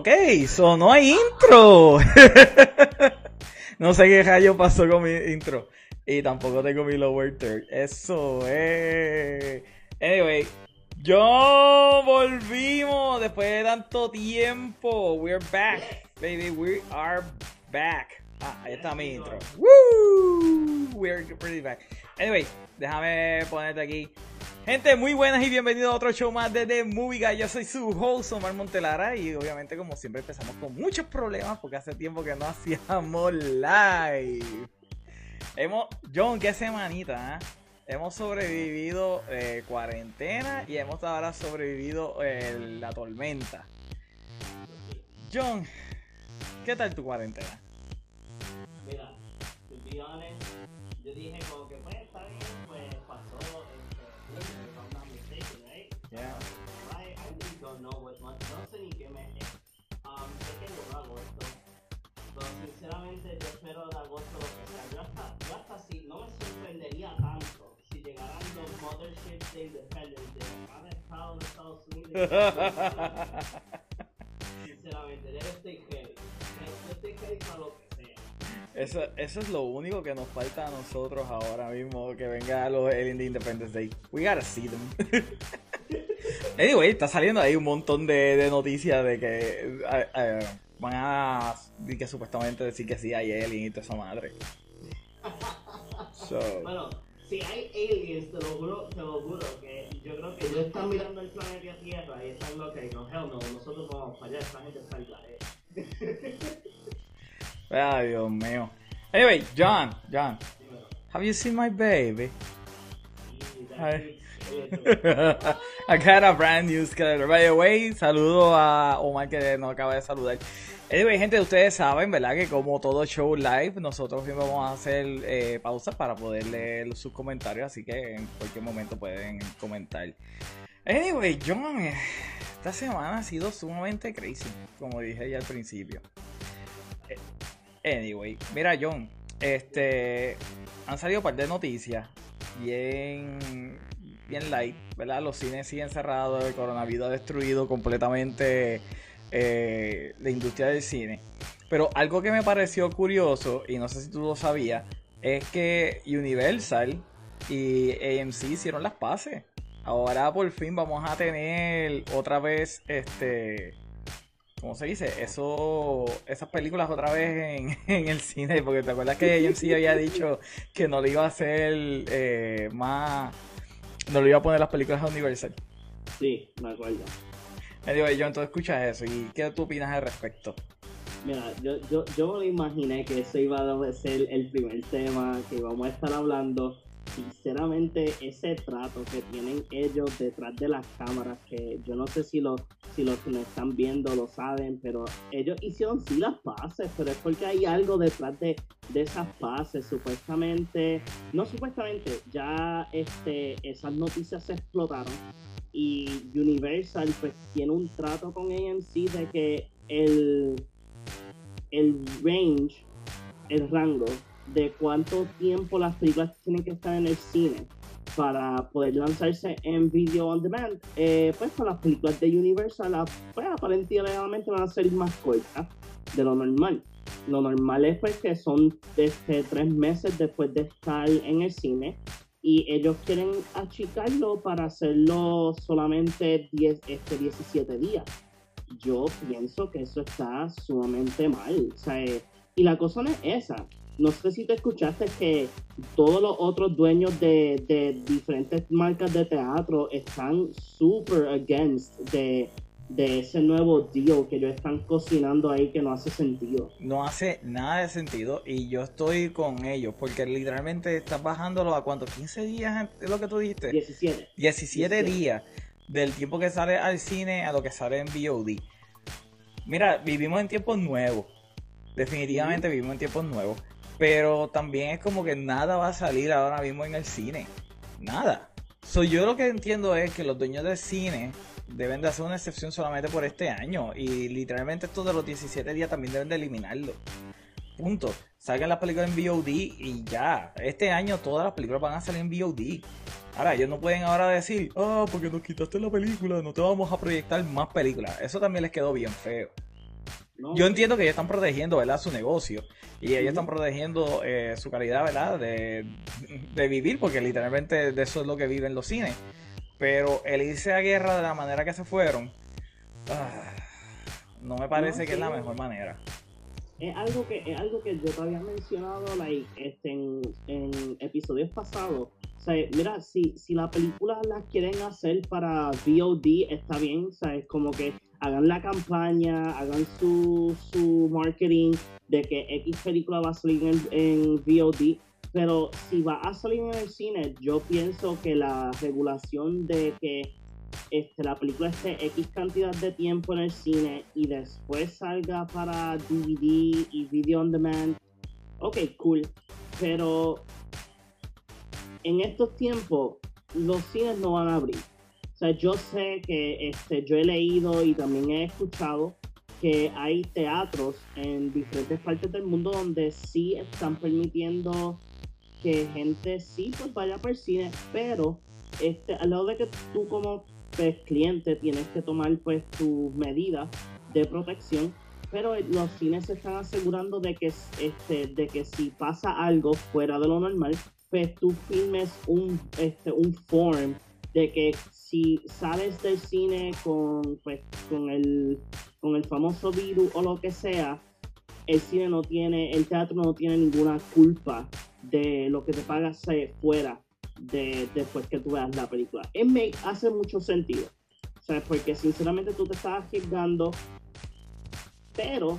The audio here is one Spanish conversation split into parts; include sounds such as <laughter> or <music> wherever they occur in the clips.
Ok, so no hay intro. <laughs> no sé qué rayo pasó con mi intro. Y tampoco tengo mi lower third. Eso es. Anyway, yo volvimos después de tanto tiempo. We're back, baby. We are back. Ah, ahí está mi intro. Woo! We're pretty back. Anyway, déjame ponerte aquí. Gente, muy buenas y bienvenidos a otro show más de The Movie Guy. Yo soy su host, Omar Montelara, y obviamente, como siempre, empezamos con muchos problemas porque hace tiempo que no <laughs> hacíamos live. Hemos, John, qué semanita, ¿eh? Hemos sobrevivido eh, cuarentena y hemos ahora sobrevivido la tormenta. John, ¿qué tal tu cuarentena? Mira, to be yo dije como que pues Don't know what no. Um, sinceramente yo espero no me sorprendería tanto si llegaran los Motherships sinceramente, heavy. Eso, eso es lo único que nos falta a nosotros ahora mismo, que venga los, el Indie Independence Day. We gotta see them. <laughs> anyway, está saliendo ahí un montón de, de noticias de que van a de que supuestamente decir que sí hay alien y toda esa madre. Bueno, si hay aliens, te lo juro, te lo juro, que yo creo que ellos están mirando el planeta Tierra y están lo que no, hell no, nosotros vamos para allá, esta gente está en la <laughs> Dios mío. Anyway, John, John, have you seen my baby? It. <laughs> I got a brand new schedule. By the way, saludo a Omar que nos acaba de saludar. Anyway, gente, ustedes saben, ¿verdad? Que como todo show live, nosotros siempre vamos a hacer eh, pausas para poder leer sus comentarios, así que en cualquier momento pueden comentar. Anyway, John, esta semana ha sido sumamente crazy, como dije ya al principio. Anyway, mira, John, este, han salido un par de noticias bien, bien light, ¿verdad? Los cines siguen cerrados, el coronavirus ha destruido completamente eh, la industria del cine. Pero algo que me pareció curioso, y no sé si tú lo sabías, es que Universal y AMC hicieron las paces. Ahora por fin vamos a tener otra vez este. ¿Cómo se dice? Eso, esas películas otra vez en, <laughs> en el cine, porque te acuerdas que AMC <laughs> había dicho que no le iba a hacer eh, más, no le iba a poner las películas a Universal. Sí, me acuerdo. Anyway, yo entonces escuchas eso y ¿qué tú opinas al respecto? Mira, yo, yo, yo me imaginé que eso iba a ser el primer tema que íbamos a estar hablando. Sinceramente, ese trato que tienen ellos detrás de las cámaras, que yo no sé si, lo, si los que nos están viendo lo saben, pero ellos hicieron sí las paces, pero es porque hay algo detrás de, de esas paces. Supuestamente, no supuestamente, ya este, esas noticias se explotaron y Universal pues tiene un trato con AMC de que el el range, el rango de cuánto tiempo las películas tienen que estar en el cine para poder lanzarse en video on demand, eh, pues con las películas de Universal, ah, pues aparentemente van a ser más cortas de lo normal. Lo normal es pues que son desde tres meses después de estar en el cine y ellos quieren achicarlo para hacerlo solamente 10, este, 17 días yo pienso que eso está sumamente mal. O sea, eh, y la cosa no es esa. No sé si te escuchaste que todos los otros dueños de, de diferentes marcas de teatro están super against de, de ese nuevo deal que ellos están cocinando ahí que no hace sentido. No hace nada de sentido y yo estoy con ellos porque literalmente estás bajándolo a cuánto, 15 días es lo que tú dijiste. 17. 17 17. días del tiempo que sale al cine a lo que sale en VOD. Mira, vivimos en tiempos nuevos. Definitivamente vivimos en tiempos nuevos. Pero también es como que nada va a salir ahora mismo en el cine. Nada. So, yo lo que entiendo es que los dueños del cine deben de hacer una excepción solamente por este año. Y literalmente esto de los 17 días también deben de eliminarlo. Punto. Salgan las películas en VOD y ya. Este año todas las películas van a salir en VOD. Ahora, ellos no pueden ahora decir, ah, porque nos quitaste la película, no te vamos a proyectar más películas. Eso también les quedó bien feo. Yo entiendo que ellos están protegiendo, ¿verdad? Su negocio. Y ellos están protegiendo eh, su calidad, ¿verdad? De, de, vivir, porque literalmente de eso es lo que viven los cines. Pero el irse a guerra de la manera que se fueron, ah, no me parece que es la mejor manera. Es algo que es algo que yo te había mencionado like, este, en, en episodios pasados. O sea, mira, si, si la película la quieren hacer para VOD, está bien, o sea, es como que hagan la campaña, hagan su, su marketing de que X película va a salir en, en VOD, pero si va a salir en el cine, yo pienso que la regulación de que este, la película esté X cantidad de tiempo en el cine y después salga para DVD y video on demand, ok, cool. Pero en estos tiempos los cines no van a abrir. Sea, yo sé que este, yo he leído y también he escuchado que hay teatros en diferentes partes del mundo donde sí están permitiendo que gente sí pues vaya para el cine, pero este, al lado de que tú como pues, cliente tienes que tomar pues tus medidas de protección, pero los cines se están asegurando de que, este, de que si pasa algo fuera de lo normal, pues tú filmes un, este, un form de que si sales del cine con, pues, con, el, con el famoso virus o lo que sea, el cine no tiene, el teatro no tiene ninguna culpa de lo que te pagas fuera de después que tú veas la película. Es make hace mucho sentido. ¿Sabes? Porque sinceramente tú te estás arriesgando. Pero,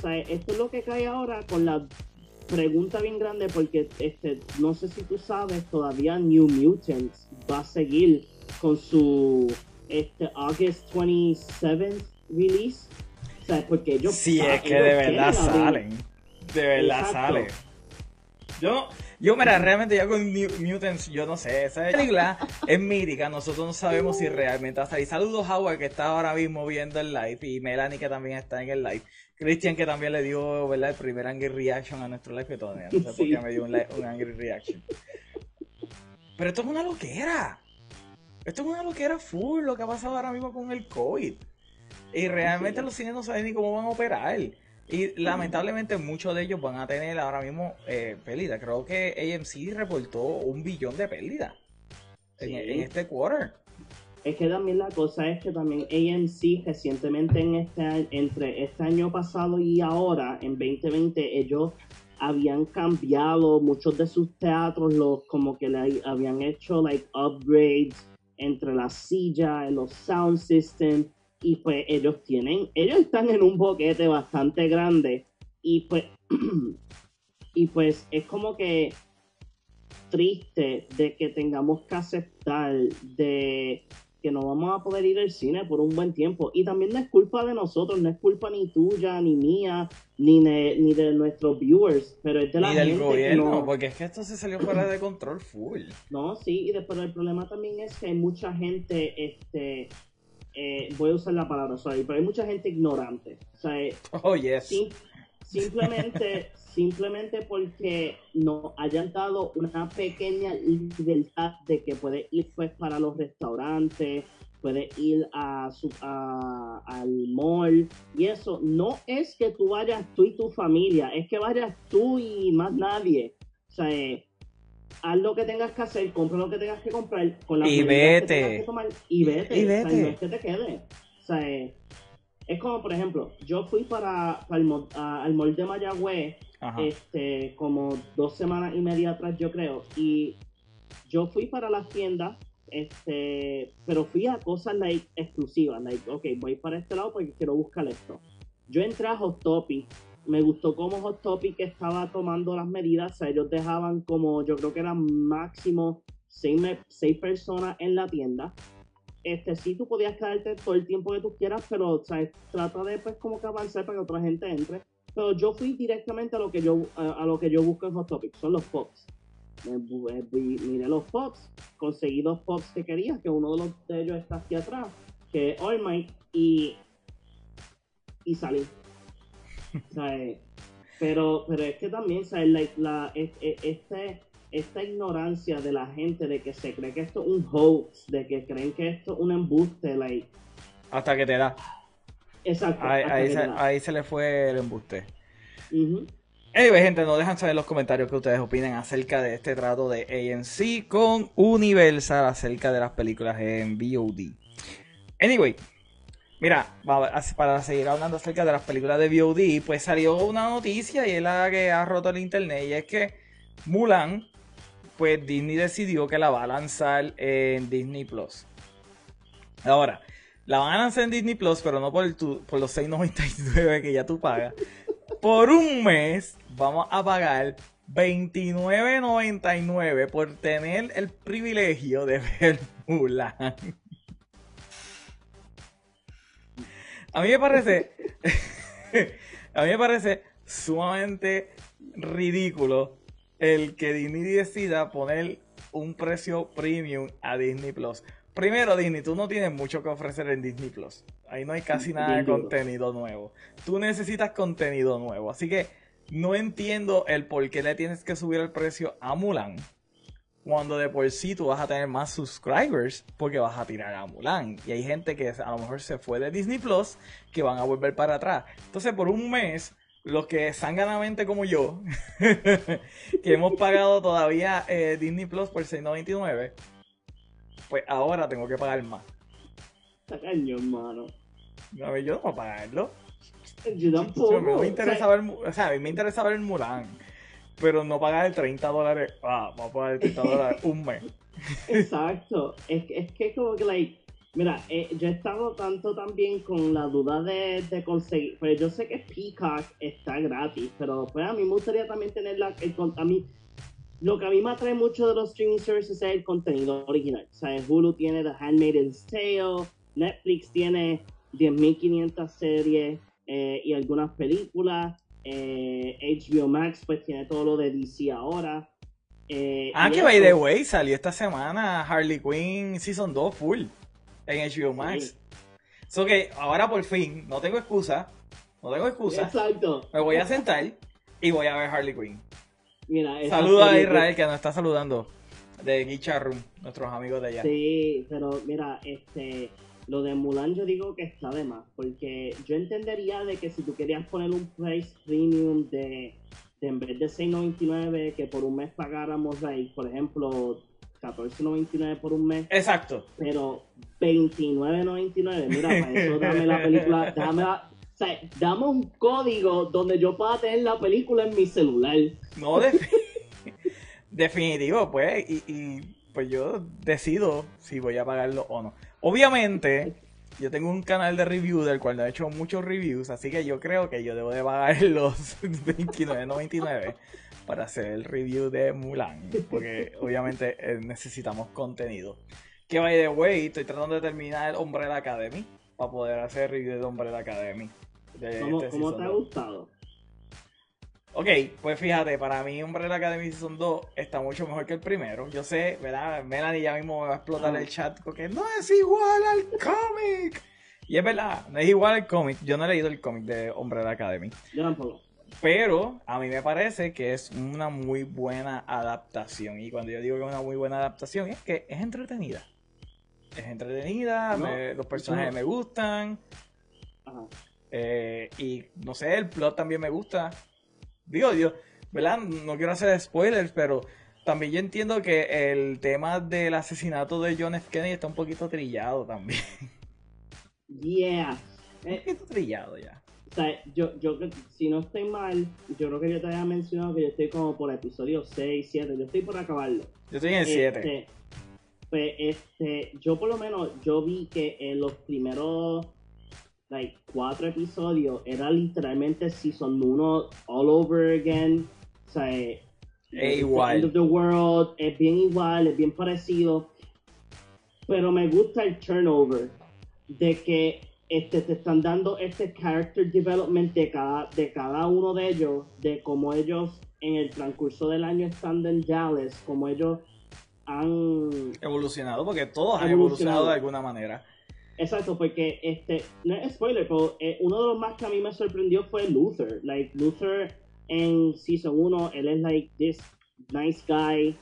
¿sabes? Esto es lo que cae ahora con la pregunta bien grande porque este no sé si tú sabes, todavía New Mutants va a seguir con su este August 27th release. ¿Sabes? Porque ellos Sí, es que de verdad salen. De verdad salen. Yo, yo, mira, realmente ya con Mutants, yo no sé, esa película es mítica, nosotros no sabemos si realmente va a salir. Saludos Howard, que está ahora mismo viendo el live, y Melanie, que también está en el live. Christian, que también le dio, ¿verdad?, el primer Angry Reaction a nuestro live, que todavía no sé por qué me dio un, un Angry Reaction. Pero esto es una loquera. Esto es una loquera full, lo que ha pasado ahora mismo con el COVID. Y realmente los cines no saben ni cómo van a operar. Y lamentablemente muchos de ellos van a tener ahora mismo eh, pérdida. Creo que AMC reportó un billón de pérdida en, este quarter. Es que también la cosa es que también AMC recientemente en este entre este año pasado y ahora, en 2020, ellos habían cambiado muchos de sus teatros, los como que le habían hecho like upgrades entre las sillas, los sound systems y pues ellos tienen, ellos están en un boquete bastante grande y pues, <clears throat> y pues es como que triste de que tengamos que aceptar de que no vamos a poder ir al cine por un buen tiempo. Y también no es culpa de nosotros, no es culpa ni tuya, ni mía, ni de, ni de nuestros viewers, pero es de la ni del gobierno, porque es que esto se salió fuera de control full. No, sí, y después el problema también es que hay mucha gente este, eh, voy a usar la palabra sorry, pero hay mucha gente ignorante. O sea, oh, yes. simplemente, <laughs> simplemente porque no hayan dado una pequeña libertad de que puede ir pues para los restaurantes, puede ir a su, a, al mall y eso no es que tú vayas tú y tu familia, es que vayas tú y más nadie. O sea, eh, haz lo que tengas que hacer, compra lo que tengas que comprar con la y vete. Que tomar, y vete. Y vete. O sea, no es que te quede. O sea, es como, por ejemplo, yo fui para, para el, al mall de Mayagüez este, como dos semanas y media atrás, yo creo, y yo fui para las tiendas, este, pero fui a cosas like, exclusivas, like, ok, voy para este lado porque quiero buscar esto. Yo entré a Hot Topic me gustó cómo Hot Topic estaba tomando las medidas. O sea, ellos dejaban como, yo creo que eran máximo seis, seis personas en la tienda. Este, sí, tú podías quedarte todo el tiempo que tú quieras, pero, o sea, trata de, pues, como que avanzar para que otra gente entre. Pero yo fui directamente a lo que yo, a, lo que yo busco en Hot Topic, son los pops. Miré los pops, conseguí dos pops que quería, que uno de, los, de ellos está aquí atrás, que es All Might, y, y salí. Pero, pero es que también, ¿sabes? La, este, esta ignorancia de la gente de que se cree que esto es un hoax, de que creen que esto es un embuste, like. Hasta que te da. Exacto. Ahí, se, ahí le fue el embuste. Ujú. Anyway, gente, no dejan saber en los comentarios que ustedes opinen acerca de este trato de AMC con Universal acerca de las películas en VOD. Anyway, mira, para seguir hablando acerca de las películas de VOD, pues salió una noticia y es la que ha roto el internet y es que Mulan, pues Disney decidió que la va a lanzar en Disney Plus. Ahora, la van a lanzar en Disney Plus, pero no por, tu- por los 6.99 que ya tú pagas. Por un mes vamos a pagar 29.99 por tener el privilegio de ver Mulan. A mí me parece, a mí me parece sumamente ridículo el que Disney decida poner un precio premium a Disney Plus. Primero, Disney, tú no tienes mucho que ofrecer en Disney Plus. Ahí no hay casi nada de contenido nuevo. Tú necesitas contenido nuevo. Así que no entiendo el por qué le tienes que subir el precio a Mulan. Cuando de por sí tú vas a tener más subscribers porque vas a tirar a Mulan. Y hay gente que a lo mejor se fue de Disney Plus que van a volver para atrás. Entonces por un mes, los que sanganamente como yo, <laughs> que hemos pagado todavía eh, Disney Plus por 6.99, pues ahora tengo que pagar más. Está cañón, mano. A ver, yo no voy a pagarlo. Yo tampoco. O me o interesa sea, ver, o sea, a mí me interesa ver Mulan. Pero no pagar el 30 dólares. Ah, vamos a pagar el 30 dólares un mes. <laughs> Exacto. Es, que- es que como que, like, mira, eh, yo he estado tanto también con la duda de, de conseguir, pues yo sé que Peacock está gratis, pero pues a mí me gustaría también tener la, el, a mí, lo que a mí me atrae mucho de los streaming services es el contenido original. O sea, Hulu tiene The Handmaid's Tale, Netflix tiene 10.500 series eh, y algunas películas. eh, HBO Max pues tiene todo lo de DC ahora. eh, Ah, que by the way, salió esta semana Harley Quinn Season 2 full en HBO Max. So que ahora por fin, no tengo excusa. No tengo excusa. Exacto. Me voy a sentar y voy a ver Harley Quinn. Mira, Saluda a Israel que nos está saludando. De Guicha Room, nuestros amigos de allá. Sí, pero mira, este, lo de Mulan yo digo que está de más, porque yo entendería de que si tú querías poner un price premium de, de en vez de 6.99 que por un mes pagáramos, like, por ejemplo, 14.99 por un mes, Exacto. pero 29.99, mira, para eso dame la película, <laughs> dame la, o sea, dame un código donde yo pueda tener la película en mi celular. No, defi- <laughs> definitivo, pues, y, y, pues yo decido si voy a pagarlo o no. Obviamente, yo tengo un canal de review del cual he hecho muchos reviews, así que yo creo que yo debo de pagar <laughs> los 29.99 para hacer el review de Mulan, porque obviamente eh, necesitamos contenido. Que by the way, estoy tratando de terminar Umbrella Academy para poder hacer review de Umbrella Academy. De ¿Cómo, este cómo te ha 2. gustado? Ok, pues fíjate, para mí Umbrella Academy Season 2 está mucho mejor que el primero. Yo sé, ¿verdad? Melanie ya mismo me va a explotar Ah. el chat porque no es igual al cómic. Y es verdad, no es igual al cómic. Yo no he leído el cómic de Umbrella Academy. Yo tampoco. Pero a mí me parece que es una muy buena adaptación. Y cuando yo digo que es una muy buena adaptación, es que es entretenida. Es entretenida, No, me- los personajes no. me gustan. Ajá. Eh, y no sé, el plot también me gusta. Digo, yo, ¿verdad? No quiero hacer spoilers, pero también yo entiendo que el tema del asesinato de John F. Kennedy está un poquito trillado también. Yeah. un Eh, poquito trillado ya. O sea, yo, yo, si no estoy mal, yo creo que yo te había mencionado que yo estoy como por episodio 6, 7, yo estoy por acabarlo. Yo estoy en el 7. Este, pues, este, yo por lo menos, yo vi que en los primeros, like, cuatro episodios era literalmente Season 1 all over again. O sea, eh, Es the igual. End of the World, es bien igual, es bien parecido. Pero me gusta el turnover de que este, te están dando este character development de cada, de cada uno de ellos, de cómo ellos en el transcurso del año estando en Dallas, como ellos han Evolucionado, porque todos han Evolucionado. evolucionado de alguna manera. Exacto, porque este, no es spoiler, pero eh, uno de los más que a mí me sorprendió fue Luther. Like, Luther en Season 1, él es like this nice guy,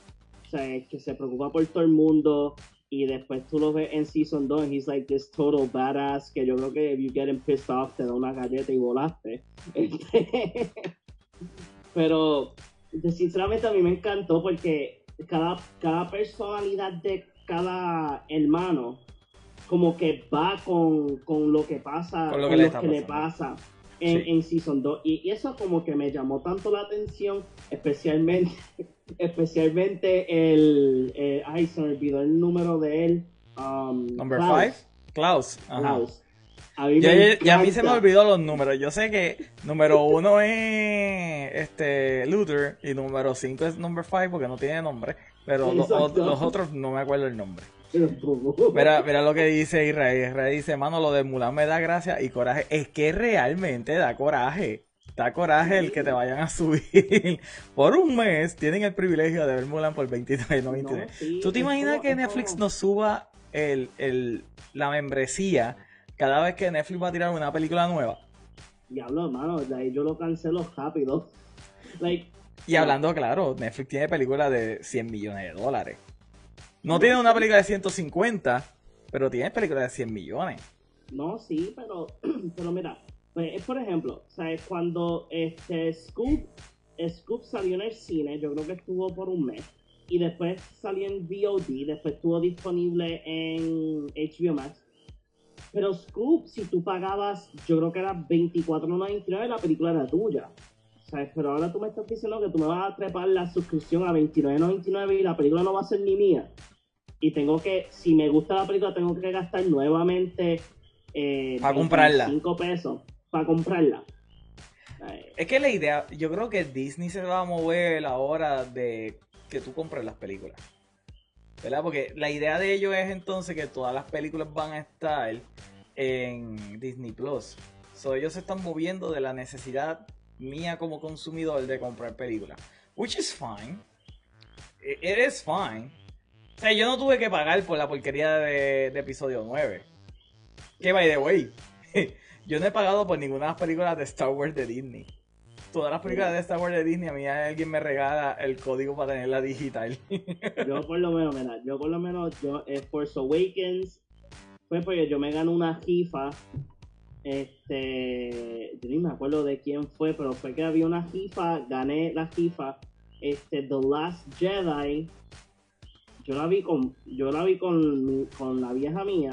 o sea, que se preocupa por todo el mundo y después tú lo ves en Season 2 y he's like this total badass que yo creo que if you get him pissed off te da una galleta y volaste. <laughs> Pero sinceramente a mí me encantó porque cada, cada personalidad de cada hermano como que va con, con lo que pasa, Con lo con que lo le que, pasa en, Sí. en Season 2. Y, y eso como que me llamó tanto la atención, especialmente, <laughs> especialmente el, eh, ay, se me olvidó el número de él. um, Number Klaus. 5, Klaus. Klaus. A mí ya a mí se me olvidó los números. Yo sé que número uno es este Luther y número 5 es number 5 porque no tiene nombre. Pero los otros no me acuerdo el nombre. Mira, mira lo que dice Israel. Israel dice, mano, lo de Mulan me da gracia y coraje. Es que realmente da coraje. Da coraje el que te vayan a subir. <laughs> Por un mes tienen el privilegio de ver Mulan por 23.99. No, sí, ¿Tú te imaginas que Netflix nos suba el, el, la membresía cada vez que Netflix va a tirar una película nueva? Diablo, hermano, de ahí yo lo cancelo rápido. Like, Y hablando claro, Netflix tiene películas de 100 millones de dólares. No tiene una película de 150, pero tiene películas de 100 millones. No, sí, pero, <clears throat> pero mira, pues, es por ejemplo, ¿sabes? Cuando este Scoop, Scoop salió en el cine, yo creo que estuvo por un mes, y después salió en VOD, después estuvo disponible en HBO Max. Pero Scoop, si tú pagabas, yo creo que era 24.99, la película era tuya. ¿Sabes? Pero ahora tú me estás diciendo que tú me vas a trepar la suscripción a 29.99 y la película no va a ser ni mía. Y tengo que, si me gusta la película, tengo que gastar nuevamente eh, Pa' comprarla. 5 pesos para comprarla. Eh, Es que la idea, yo creo que Disney se va a mover la hora de que tú compres las películas. ¿Verdad? Porque la idea de ellos es entonces que todas las películas van a estar en Disney Plus. So, ellos se están moviendo de la necesidad mía como consumidor de comprar películas. Which is fine. It it is fine. O sea, yo no tuve que pagar por la porquería de, de episodio 9. Que by the way, <laughs> yo no he pagado por ninguna de las películas de Star Wars de Disney. Todas las películas de Star Wars de Disney, a mí alguien me regala el código para tenerla digital. <laughs> yo por lo menos, mira, yo por lo menos, yo, eh, Force Awakens fue porque yo me gané una rifa. Este, yo ni me acuerdo de quién fue, pero fue que había una rifa, gané la rifa. Este, The Last Jedi, yo la vi con, yo la vi con, con la vieja mía.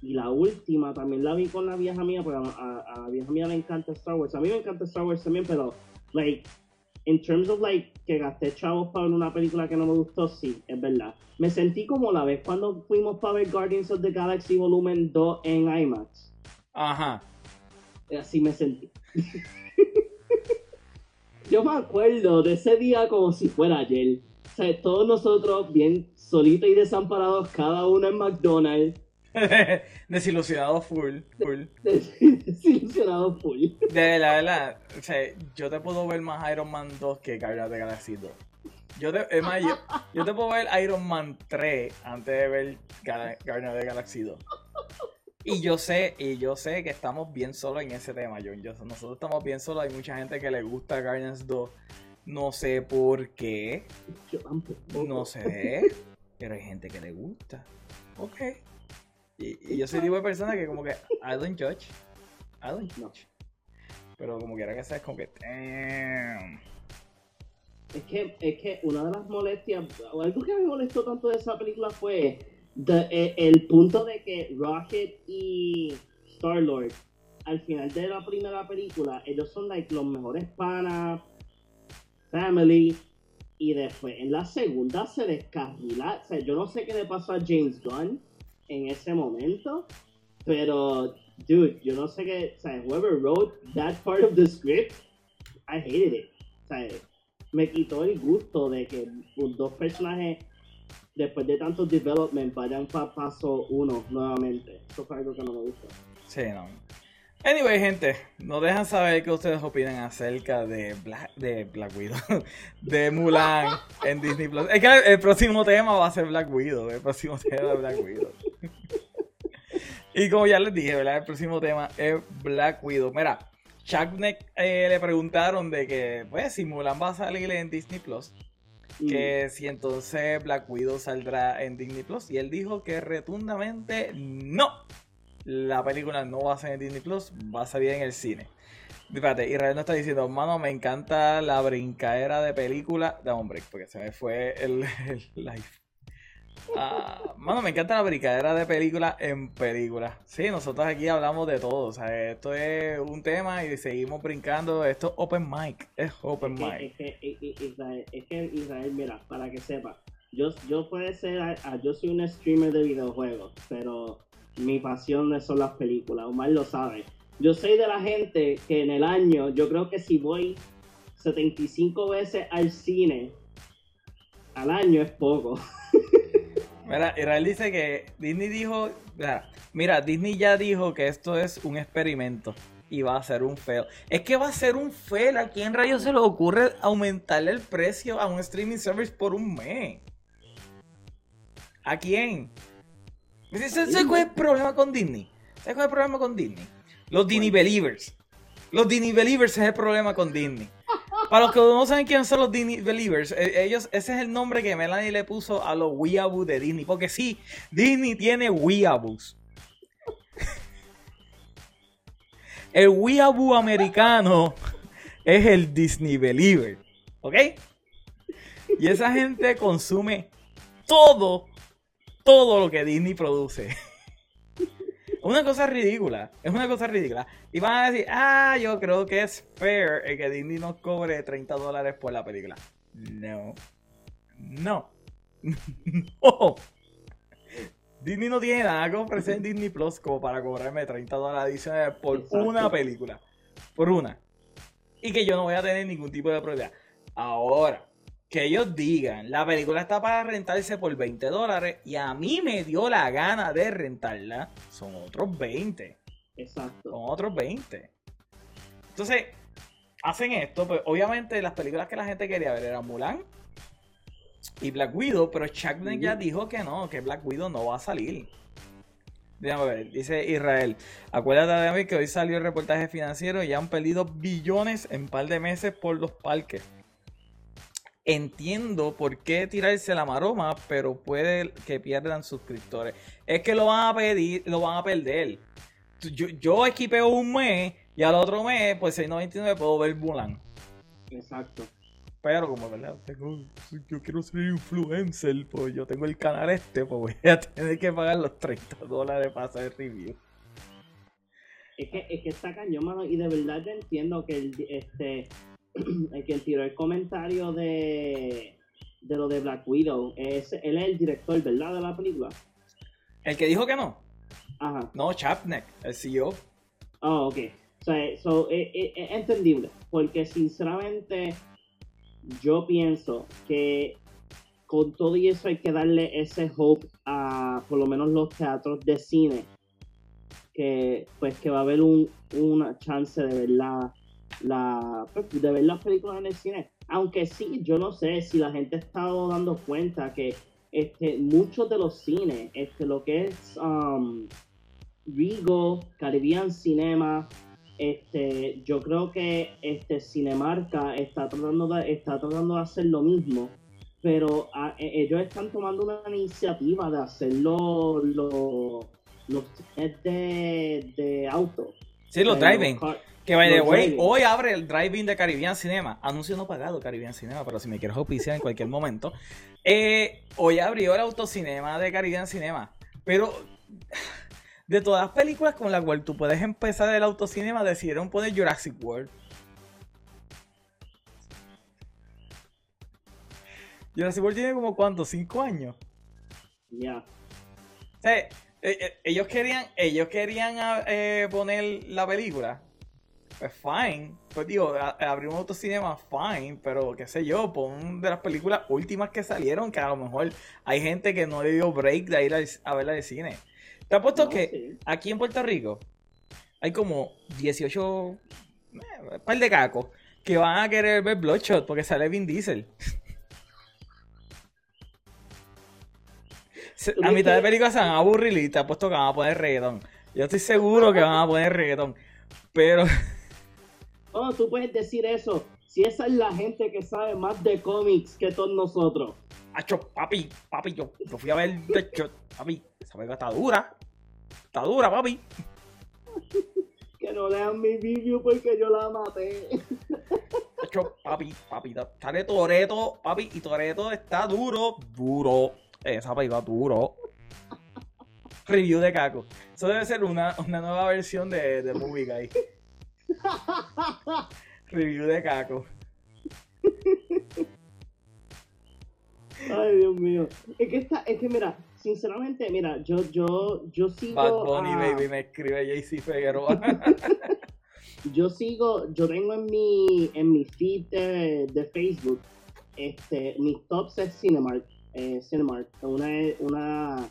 Y la última también la vi con la vieja mía, porque a, a- a la vieja mía le encanta Star Wars. A mí me encanta Star Wars también, pero, like, in terms of, like, que gasté chavos para ver una película que no me gustó, sí, es verdad. Me sentí como la vez cuando fuimos para ver Guardians of the Galaxy Volumen 2 en IMAX. Ajá. Así me sentí. <laughs> Yo me acuerdo de ese día como si fuera ayer. Sea, todos nosotros bien solitos y desamparados, cada uno en McDonald's, <laughs> Desilusionado full, full. desilusionados full. De la verdad, o sea, yo te puedo ver más Iron Man 2 que Guardians the Galaxy 2. Yo te, es más, yo, yo te puedo ver Iron Man 3 antes de ver Guardians the Galaxy 2. Y yo sé, y yo sé que estamos bien solos en ese tema, John. Yo- nosotros estamos bien solos, hay mucha gente que le gusta Guardians 2. No sé por qué, Yo tampoco. no sé, pero hay gente que le gusta. Ok. Y, y yo soy el tipo de persona que como que, I don't judge. I don't judge. Pero como quiera que sea, es como que, damn. Es que, es que una de las molestias, o algo que me molestó tanto de esa película fue de- eh, el punto de que Rocket y Star-Lord, al final de la primera película, ellos son like, los mejores panas, family, y después en la segunda se descarrila. O sea, yo no sé qué le pasó a James Gunn en ese momento, pero, dude, yo no sé qué, o sea, whoever wrote that part of the script, I hated it. O sea, me quitó el gusto de que dos personajes, después de tanto development, vayan para paso uno nuevamente. Eso fue algo que no me gustó. Sí, no. Anyway, gente, nos dejan saber qué ustedes opinan acerca de Black, de Black Widow, <laughs> de Mulan en Disney Plus. Es que el, el próximo tema va a ser Black Widow, el próximo <laughs> tema es Black Widow. y como ya les dije, ¿verdad? El próximo tema es Black Widow. Mira, Chuck eh, le preguntaron de que, pues, si Mulan va a salir en Disney Plus. que si entonces Black Widow saldrá en Disney Plus. Y él dijo que retundamente no. La película no va a ser en Disney Plus, va a salir en el cine. Espérate, Israel no está diciendo, mano, me encanta la brincadera de película. De hombre, porque se me fue el, el live. Ah, mano, me encanta la brincadera de película en película. Sí, nosotros aquí hablamos de todo. O sea, esto es un tema y seguimos brincando. Esto es open mic. Es open Es mic. que, es, que, Israel, es que Israel, mira, para que sepa, yo, yo puede ser, yo soy un streamer de videojuegos, pero mi pasión son las películas, Omar lo sabe. Yo soy de la gente que en el año, yo creo que si voy 75 veces al cine al año es poco. <laughs> Mira, Israel dice que Disney dijo, mira, mira, Disney ya dijo que esto es un experimento y va a ser un fail. Es que va a ser un fail. ¿A quién rayos se le ocurre aumentarle el precio a un streaming service por un mes? ¿A quién? ¿Sabes cuál es el problema con Disney? ¿Sabes cuál es el problema con Disney? Los Disney Believers. Los Disney Believers es el problema con Disney. Para los que no saben quiénes son los Disney Believers, eh, ellos, ese es el nombre que Melanie le puso a los weeaboos de Disney. Porque sí, Disney tiene weeaboos. <laughs> El weeaboo americano es el Disney Believer. ¿Ok? Y esa gente consume todo, todo lo que Disney produce. <laughs> Una cosa ridícula, es una cosa ridícula. Y van a decir, ah, yo creo que es fair el que Disney nos cobre 30 dólares por la película. No. No. <laughs> no. Disney no tiene nada que ofrecer en Disney Plus como para cobrarme 30 dólares adicionales por Exacto. una película. Por una. Y que yo no voy a tener ningún tipo de problema. Ahora, que ellos digan, la película está para rentarse por 20 dólares y a mí me dio la gana de rentarla, son otros 20. Exacto. Son otros 20. Entonces, hacen esto, pues obviamente las películas que la gente quería ver eran Mulan y Black Widow, pero Chuck Norris ya dijo que no, que Black Widow no va a salir. Déjame ver, dice Israel. Acuérdate de mí que hoy salió el reportaje financiero y ya han perdido billones en un par de meses por los parques. Entiendo por qué tirarse la maroma, pero puede que pierdan suscriptores. Es que lo van a pedir, lo van a perder. Yo, yo equipeo un mes y al otro mes, pues 6.99 puedo ver Mulan. Exacto. Pero como verdad, tengo, yo quiero ser influencer, pues yo tengo el canal este, pues voy a tener que pagar los 30 dólares para hacer review. Es que, es que está cañón, mano, y de verdad yo entiendo que el, este, <clears throat> el que tiró el comentario de, de lo de Black Widow, es, él es el director, ¿verdad? De la película. El que dijo que no, Ajá. no, Chapnek, el CEO. Ah, ok. O sea, so, eh, eh, es entendible, porque sinceramente yo pienso que con todo y eso hay que darle ese hope a por lo menos los teatros de cine, que pues que va a haber un, una chance de ver la, pues, de ver las películas en el cine. Aunque sí, yo no sé si la gente ha estado dando cuenta que este, muchos de los cines, este, lo que es um, Rigo, Caribbean Cinema, este, yo creo que este Cinemarca está tratando de, está tratando de hacer lo mismo, pero a- e- ellos están tomando una iniciativa de hacerlo lo- los cines de, de auto. Sí, los Eh, driving. car- Que by the way, hoy abre el driving de Caribbean Cinema. Anuncio no pagado Caribbean Cinema, pero si me quieres auspiciar en cualquier momento. Eh, hoy abrió el autocinema de Caribbean Cinema. Pero <sighs> de todas las películas con las cuales tú puedes empezar el autocinema, decidieron poner Jurassic World. Jurassic World tiene como cuánto, cinco años. Ya. O sea, eh, eh, ellos querían, ellos querían ah, eh, poner la película. Pues fine. Pues digo, a- abrir un autocinema, fine. Pero qué sé yo, pon de las películas últimas que salieron, que a lo mejor hay gente que no le dio break de ir al- a verla de cine. Te apuesto No, que sí. aquí en Puerto Rico hay como 18, eh, par de cacos que van a querer ver Bloodshot porque sale Vin Diesel. <laughs> Se- ¿Tú A mitad de película se van a aburrir y te apuesto que van a poner reggaetón. Yo estoy seguro que van a poner reggaetón. Pero <laughs> ¿Cómo tú puedes decir eso? Si esa es la gente que sabe más de cómics que todos nosotros. Hacho, papi, papi, yo, yo fui a ver Deadshot, papi, esa película está dura. Está dura, papi. <laughs> que no lean mi video porque yo la maté. <laughs> Hacho, papi, papi, sale Toreto, papi, y Toreto está duro, duro. Esa película duro. <laughs> Review de Caco. Eso debe ser una, una nueva versión de, de Movie Guy. <laughs> Review de Caco. Ay, Dios mío. Es que está, es que mira, sinceramente, mira, yo, yo, yo sigo. Bad Bunny, baby, me escribe JC Figueroa. <laughs> yo sigo, yo tengo en mi, en mi feed de, Facebook, este, mis tops es Cinemark, eh, Cinemark, una, una,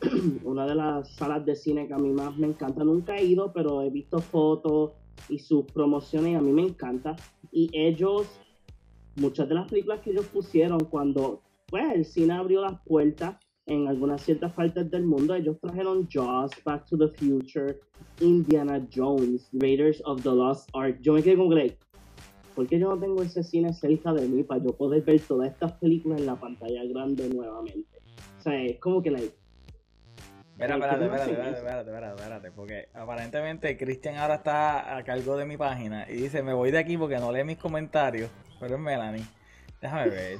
<clears throat> una de las salas de cine que a mí más me encanta. Nunca he ido, pero he visto fotos y sus promociones a mí me encanta. Y ellos, muchas de las películas que ellos pusieron cuando pues, el cine abrió las puertas en algunas ciertas partes del mundo, ellos trajeron Jaws, Back to the Future, Indiana Jones, Raiders of the Lost Ark. Yo me quedé con Greg. ¿Por qué yo no tengo ese cine cerca de mí para yo poder ver todas estas películas en la pantalla grande nuevamente? O sea, es como que like, Espera, espérate, espérate, espérate, espérate, espérate, porque aparentemente Cristian ahora está a cargo de mi página y dice, me voy de aquí porque no lee mis comentarios, pero es Melanie. Déjame ver.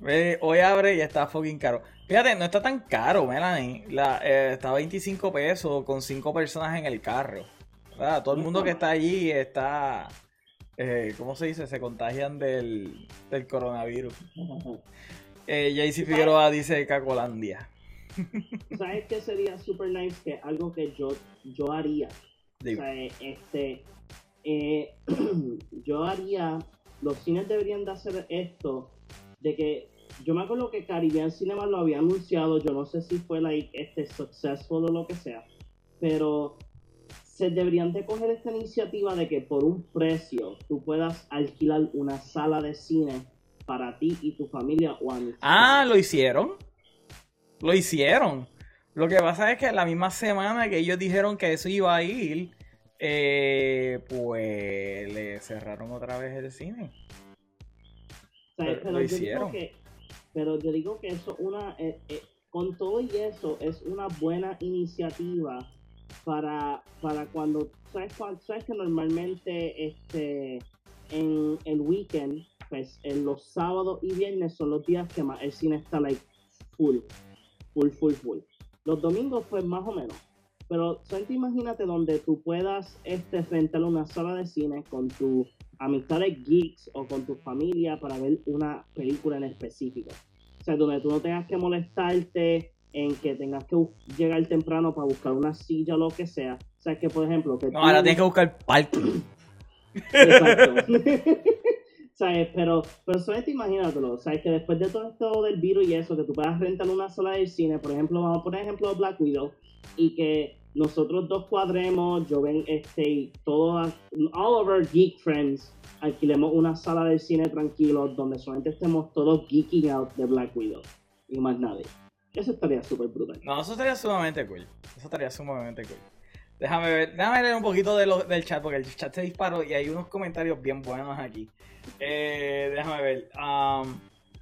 <laughs> hoy abre y está fucking caro. Fíjate, no está tan caro, Melanie. La, eh, está a 25 pesos con 5 personas en el carro. Todo el mundo que está allí está... Eh, ¿Cómo se dice? Se contagian del, del coronavirus. Eh, JC Figueroa dice Cacolandia. <laughs> ¿Sabes qué sería super nice? Que algo que yo, yo haría. O sea, este, eh, <clears throat> yo haría, los cines deberían de hacer esto, de que yo me acuerdo que Caribbean Cinema lo había anunciado, yo no sé si fue like, este successful o lo que sea, pero se deberían de coger esta iniciativa de que por un precio tú puedas alquilar una sala de cine para ti y tu familia o Ah, lo hicieron. Lo hicieron. Lo que pasa es que la misma semana que ellos dijeron que eso iba a ir, eh, pues le cerraron otra vez el cine. pero, lo hicieron. pero yo digo que eso una eh, eh, con todo y eso es una buena iniciativa para para cuando sabes, sabes que normalmente este en el weekend pues en los sábados y viernes son los días que más el cine está like full, full, full, full. Los domingos pues más o menos. Pero solamente imagínate donde tú puedas este, rentar una sala de cine con tus amistades geeks o con tu familia para ver una película en específico. O sea, donde tú no tengas que molestarte en que tengas que llegar temprano para buscar una silla o lo que sea. O sea, que por ejemplo... Que no, ahora tienes que buscar parking. Exacto. <laughs> Pero, pero solamente imagínatelo, ¿sabes? Que después de todo esto del virus y eso, que tú puedas rentar una sola del cine, por ejemplo, vamos a poner ejemplo Black Widow, y que nosotros dos cuadremos, yo ven, este, todos, all of our geek friends, alquilemos una sala del cine tranquilo, donde solamente estemos todos geeking out de Black Widow, y más nadie. Eso estaría súper brutal. No, eso estaría sumamente cool. Eso estaría sumamente cool. Déjame ver, déjame leer un poquito de lo, del chat, porque el chat se disparó y hay unos comentarios bien buenos aquí. Eh, déjame ver.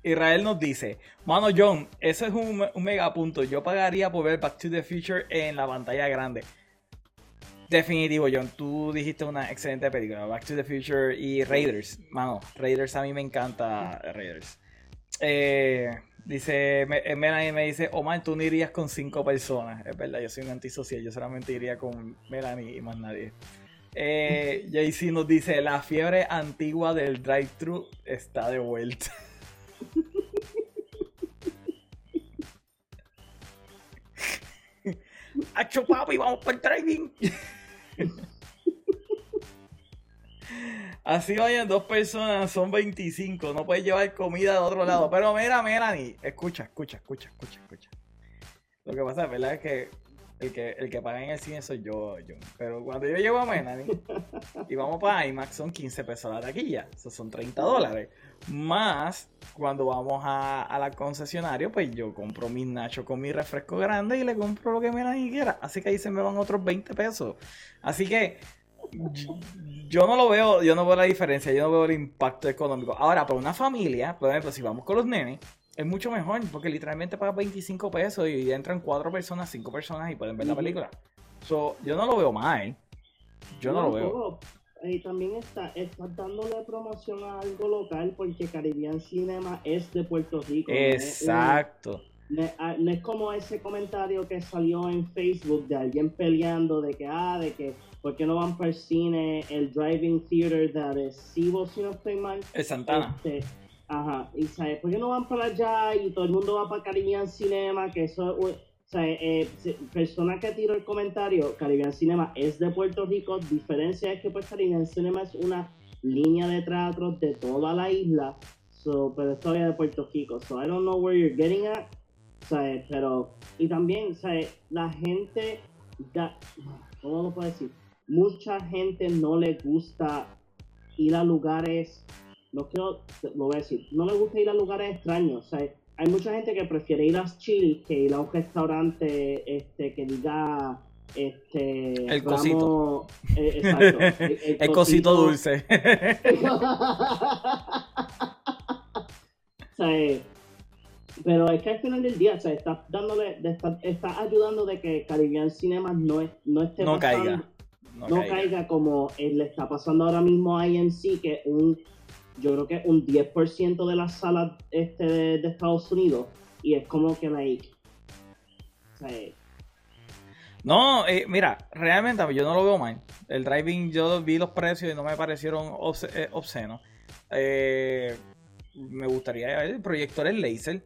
Israel nos dice, mano John, eso es un, un mega punto. Yo pagaría por ver Back to the Future en la pantalla grande. Definitivo, John. Tú dijiste una excelente película. Back to the Future y Raiders. Mano, Raiders a mí me encanta Raiders. Eh, dice, me, Melanie me dice, Omar, tú no irías con cinco personas. Es verdad, yo soy un antisocial. Yo solamente iría con Melanie y más nadie. Eh, JC nos dice, la fiebre antigua del drive-thru está de vuelta. <laughs> Hacho papi, vamos por el driving. <laughs> Así vayan dos personas, son 25. No puedes llevar comida de otro lado. Pero mira, Melanie, escucha, escucha, escucha, escucha, escucha. Lo que pasa, ¿verdad? Es que el que, el que paga en el cine soy yo, John. Pero cuando yo llevo a Melanie y vamos para IMAX, son 15 pesos la taquilla. Eso son 30 dólares. Más cuando vamos a, a la concesionaria, pues yo compro mis nachos con mi refresco grande y le compro lo que Melanie quiera. Así que ahí se me van otros 20 pesos. Así que yo no lo veo, yo no veo la diferencia, yo no veo el impacto económico. Ahora, para una familia, por ejemplo, si vamos con los nenes, es mucho mejor, porque literalmente pagas 25 pesos y entran cuatro personas, cinco personas y pueden ver la película. So, yo no lo veo mal. Yo no, lo veo. Y también está, está dándole promoción a algo local porque Caribbean Cinema es de Puerto Rico. Exacto. Ah, no es, como ese comentario que salió en Facebook de alguien peleando de que, ah, de que, ¿por qué no van para el cine, el driving theater de Arecibo, si no estoy mal? El Santana. Este, ajá, y ¿sabes? ¿Por qué no van para allá y todo el mundo va para Caribbean Cinema? Que eso, o sea, eh, persona que tiró el comentario, Caribbean Cinema es de Puerto Rico, diferencia es que pues Caribbean Cinema es una línea de teatro de toda la isla, so, pero todavía de Puerto Rico, so I don't know where you're getting at, ¿sabes? Pero, y también, ¿sabes? La gente, ¿cómo lo puedo decir? Mucha gente no le gusta ir a lugares, no quiero, lo voy a decir, no le gusta ir a lugares extraños, ¿sabes? Hay mucha gente que prefiere ir a chill que ir a un restaurante este, que diga este el cosito eh, <laughs> exacto el, cosito, dulce <laughs> ¿sabes? Pero es que al final del día, o sea, está dándole, está, ayudando de que Caribbean Cinema no, es, no esté no pasando, caiga. No, caiga. como le está pasando ahora mismo a INC, que un, yo creo que un 10% de las salas este de, Estados Unidos, y es como que like, o sea, no, eh, mira, realmente yo no lo veo mal. El driving, yo vi los precios y no me parecieron eh, obscenos. Eh, me gustaría ver proyectores laser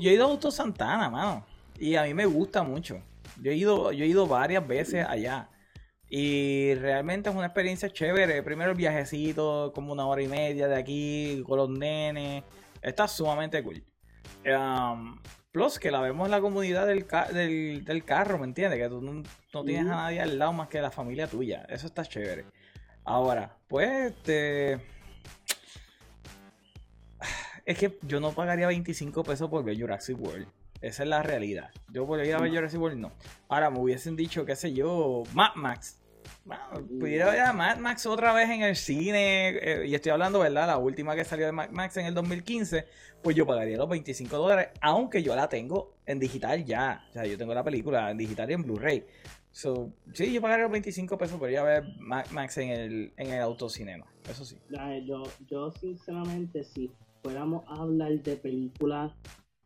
yo he ido a Auto Santana, mano. Y a mí me gusta mucho. Yo he ido, yo he ido varias veces allá. Y realmente es una experiencia chévere. Primero el viajecito, como una hora y media de aquí con los nenes. Está sumamente cool. Um, plus que la vemos en la comunidad del, del, carro, ¿me entiendes? Que tú no, tienes a nadie al lado más que la familia tuya. Eso está chévere. Ahora, pues, este es que yo no pagaría 25 pesos por ver Jurassic World. Esa es la realidad. Yo por ir a ver Jurassic World no. Ahora me hubiesen dicho, qué sé yo, Mad Max. Pudiera ver a Mad Max otra vez en el cine. Eh, y estoy hablando, ¿verdad? La última que salió de Mad Max en el 2015. Pues yo pagaría los 25 dólares. Aunque yo la tengo en digital ya. O sea, yo tengo la película en digital y en Blu-ray. So, sí, yo pagaría los 25 pesos por ir a ver Mad Max en el, en el autocinema. Eso sí. Yo, yo sinceramente sí fuéramos a hablar de películas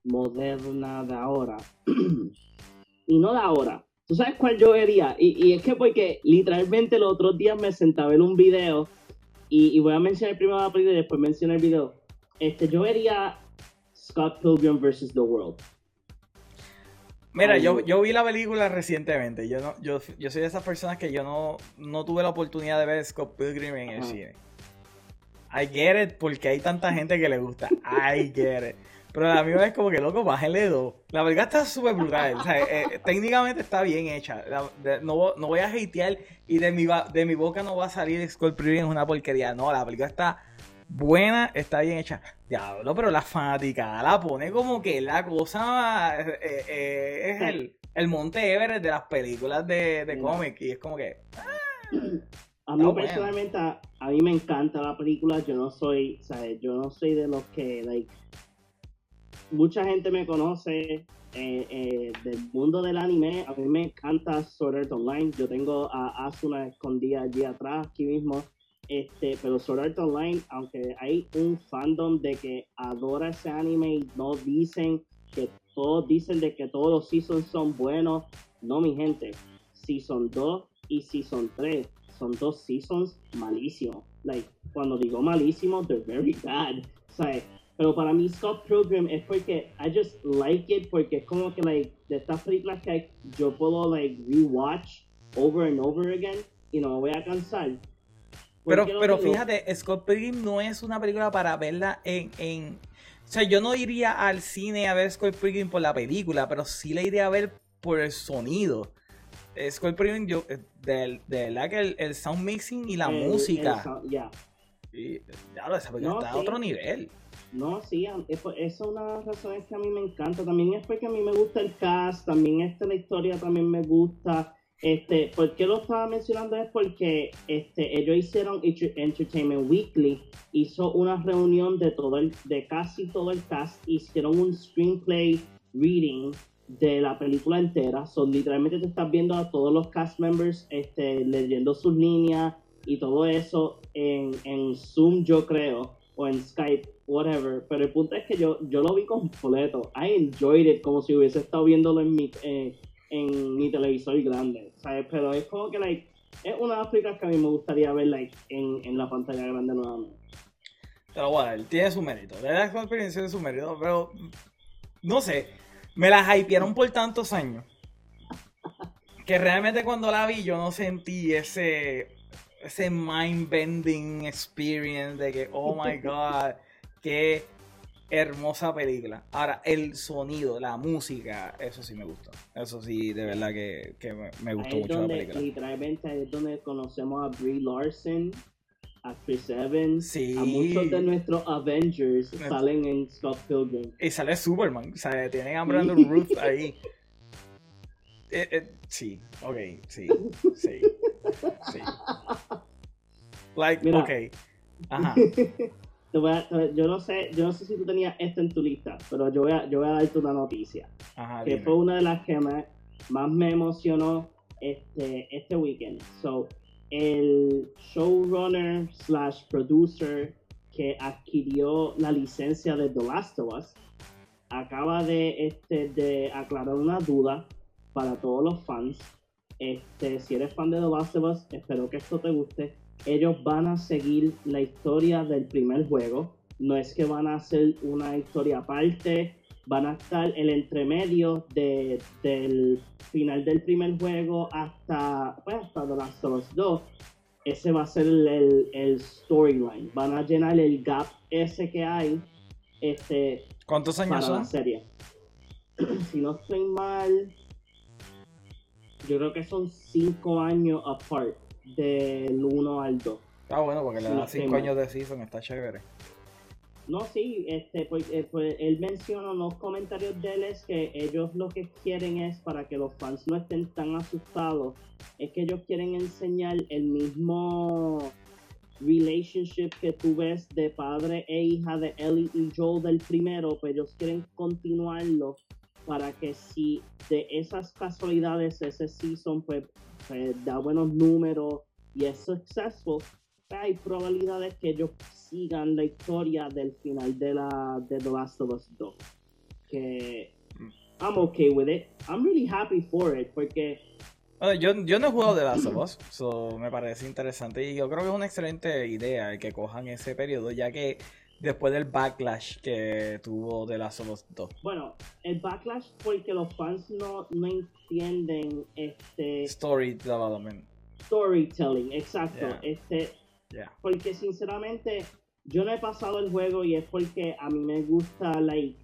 modernas de ahora, <clears throat> y no de ahora, ¿tú sabes cuál yo vería? Y, es que porque literalmente los otros días me sentaba en un video, y, voy a mencionar primero la película y después mencionar el video. Este, yo vería Scott Pilgrim vs. The World. Mira, yo, yo vi la película recientemente. Yo no, yo, yo soy de esas personas que yo no, no tuve la oportunidad de ver Scott Pilgrim en el cine. I get it, porque hay tanta gente que le gusta. I get it. Pero la mía es como que, loco, bájale dos. La verdad está súper brutal. O sea, eh, eh, técnicamente está bien hecha. no, no, voy a hatear y de mi, de mi boca no va a salir Scorpion es una porquería. No, la película está buena, está bien hecha. Diablo, pero la fanática la pone como que la cosa eh, es el, el Monte Everest de las películas de, de cómic. Y es como que... Ah. A mí personalmente, a, mí me encanta la película. Yo no soy, ¿sabes? Yo no soy de los que, like, mucha gente me conoce eh, eh, del mundo del anime. A mí me encanta Sword Art Online. Yo tengo a Asuna escondida allí atrás, aquí mismo. Este, pero Sword Art Online, aunque hay un fandom de que adora ese anime y no dicen que todos dicen de que todos los seasons son buenos, no mi gente. Season 2 y Season 3 son dos seasons malísimos. Like, cuando digo malísimo, they're very bad. O pero para mí Scott Pilgrim es porque I just like it porque es como que like de estas películas que yo puedo like rewatch over and over again y no me voy a cansar. Pero, pero fíjate, Scott Pilgrim no es una película para verla en, en... O sea, yo no iría al cine a ver Scott Pilgrim por la película, pero sí la iría a ver por el sonido. Scorpion, yo, eh, de, de verdad que el, sound mixing y la música. ya. Y ya esa película está a otro nivel. No, sí, eso es una de las razones que a mí me encanta. También es porque a mí me gusta el cast, también esta la historia también me gusta. Este, ¿Por qué lo estaba mencionando? Es porque este, ellos hicieron Entertainment Weekly, hizo una reunión de todo el, de casi todo el cast, hicieron un screenplay reading de la película entera. Son literalmente te estás viendo a todos los cast members este, leyendo sus líneas y todo eso en, en Zoom, yo creo, o en Skype, whatever. Pero el punto es que yo, yo lo vi completo. I enjoyed it como si hubiese estado viéndolo en mi, eh, en mi televisor grande, ¿sabes? Pero es como que, like, es una de las películas que a mí me gustaría ver, like, en, en la pantalla grande nuevamente. Pero bueno, tiene su mérito, le da experiencia de su mérito, pero no sé, me la hypearon por tantos años que realmente cuando la vi yo no sentí ese ese mind bending experience de que oh my god, qué hermosa película. Ahora, el sonido, la música, eso sí me gustó. Eso sí, de verdad que, me, gustó mucho la película. Literalmente es donde conocemos a Brie Larson, a Chris Evans, a muchos de nuestros Avengers salen en Scott Pilgrim. Y sale Superman, o sea, tienen a Brandon Ruth ahí. <laughs> Eh, eh, sí, ok, sí, sí, sí. Like, ok. Ajá. <laughs> yo no sé, yo no sé si tú tenías esto en tu lista, pero yo voy a, yo voy a darte una noticia. que fue una de las que más, me emocionó este, este weekend. So, el showrunner slash producer que adquirió la licencia de The Last of Us acaba de, este, de aclarar una duda para todos los fans. Este, si eres fan de The Last of Us, espero que esto te guste ellos van a seguir la historia del primer juego. No es que van a hacer una historia aparte, van a estar el entremedio del final del primer juego hasta, pues, hasta The Last of Us 2. Ese va a ser el, storyline. Van a llenar el gap ese que hay. Este, ¿Cuántos años son? La serie. <clears throat> si no estoy mal, yo creo que son cinco años apart del 1 al 2. Ah, bueno, porque le da 5 años de season, está chévere. No, sí, este, pues, eh, pues, él menciona en los comentarios de él es que ellos lo que quieren es, para que los fans no estén tan asustados, es que ellos quieren enseñar el mismo relationship que tú ves de padre e hija de Ellie y Joel del primero, pues ellos quieren continuarlo para que si de esas casualidades ese season pues pues, da buenos números y es successful, hay probabilidades que ellos sigan la historia del final de la de The Last of Us 2. Que I'm okay with it. I'm really happy for it porque yo, yo no he jugado The Last of Us, so me parece interesante y yo creo que es una excelente idea el que cojan ese periodo, ya que después del backlash que tuvo The Last of Us 2. Bueno, el backlash porque los fans no, no entienden este story development. Storytelling, exacto. Este porque sinceramente yo no he pasado el juego y es porque a mí me gusta like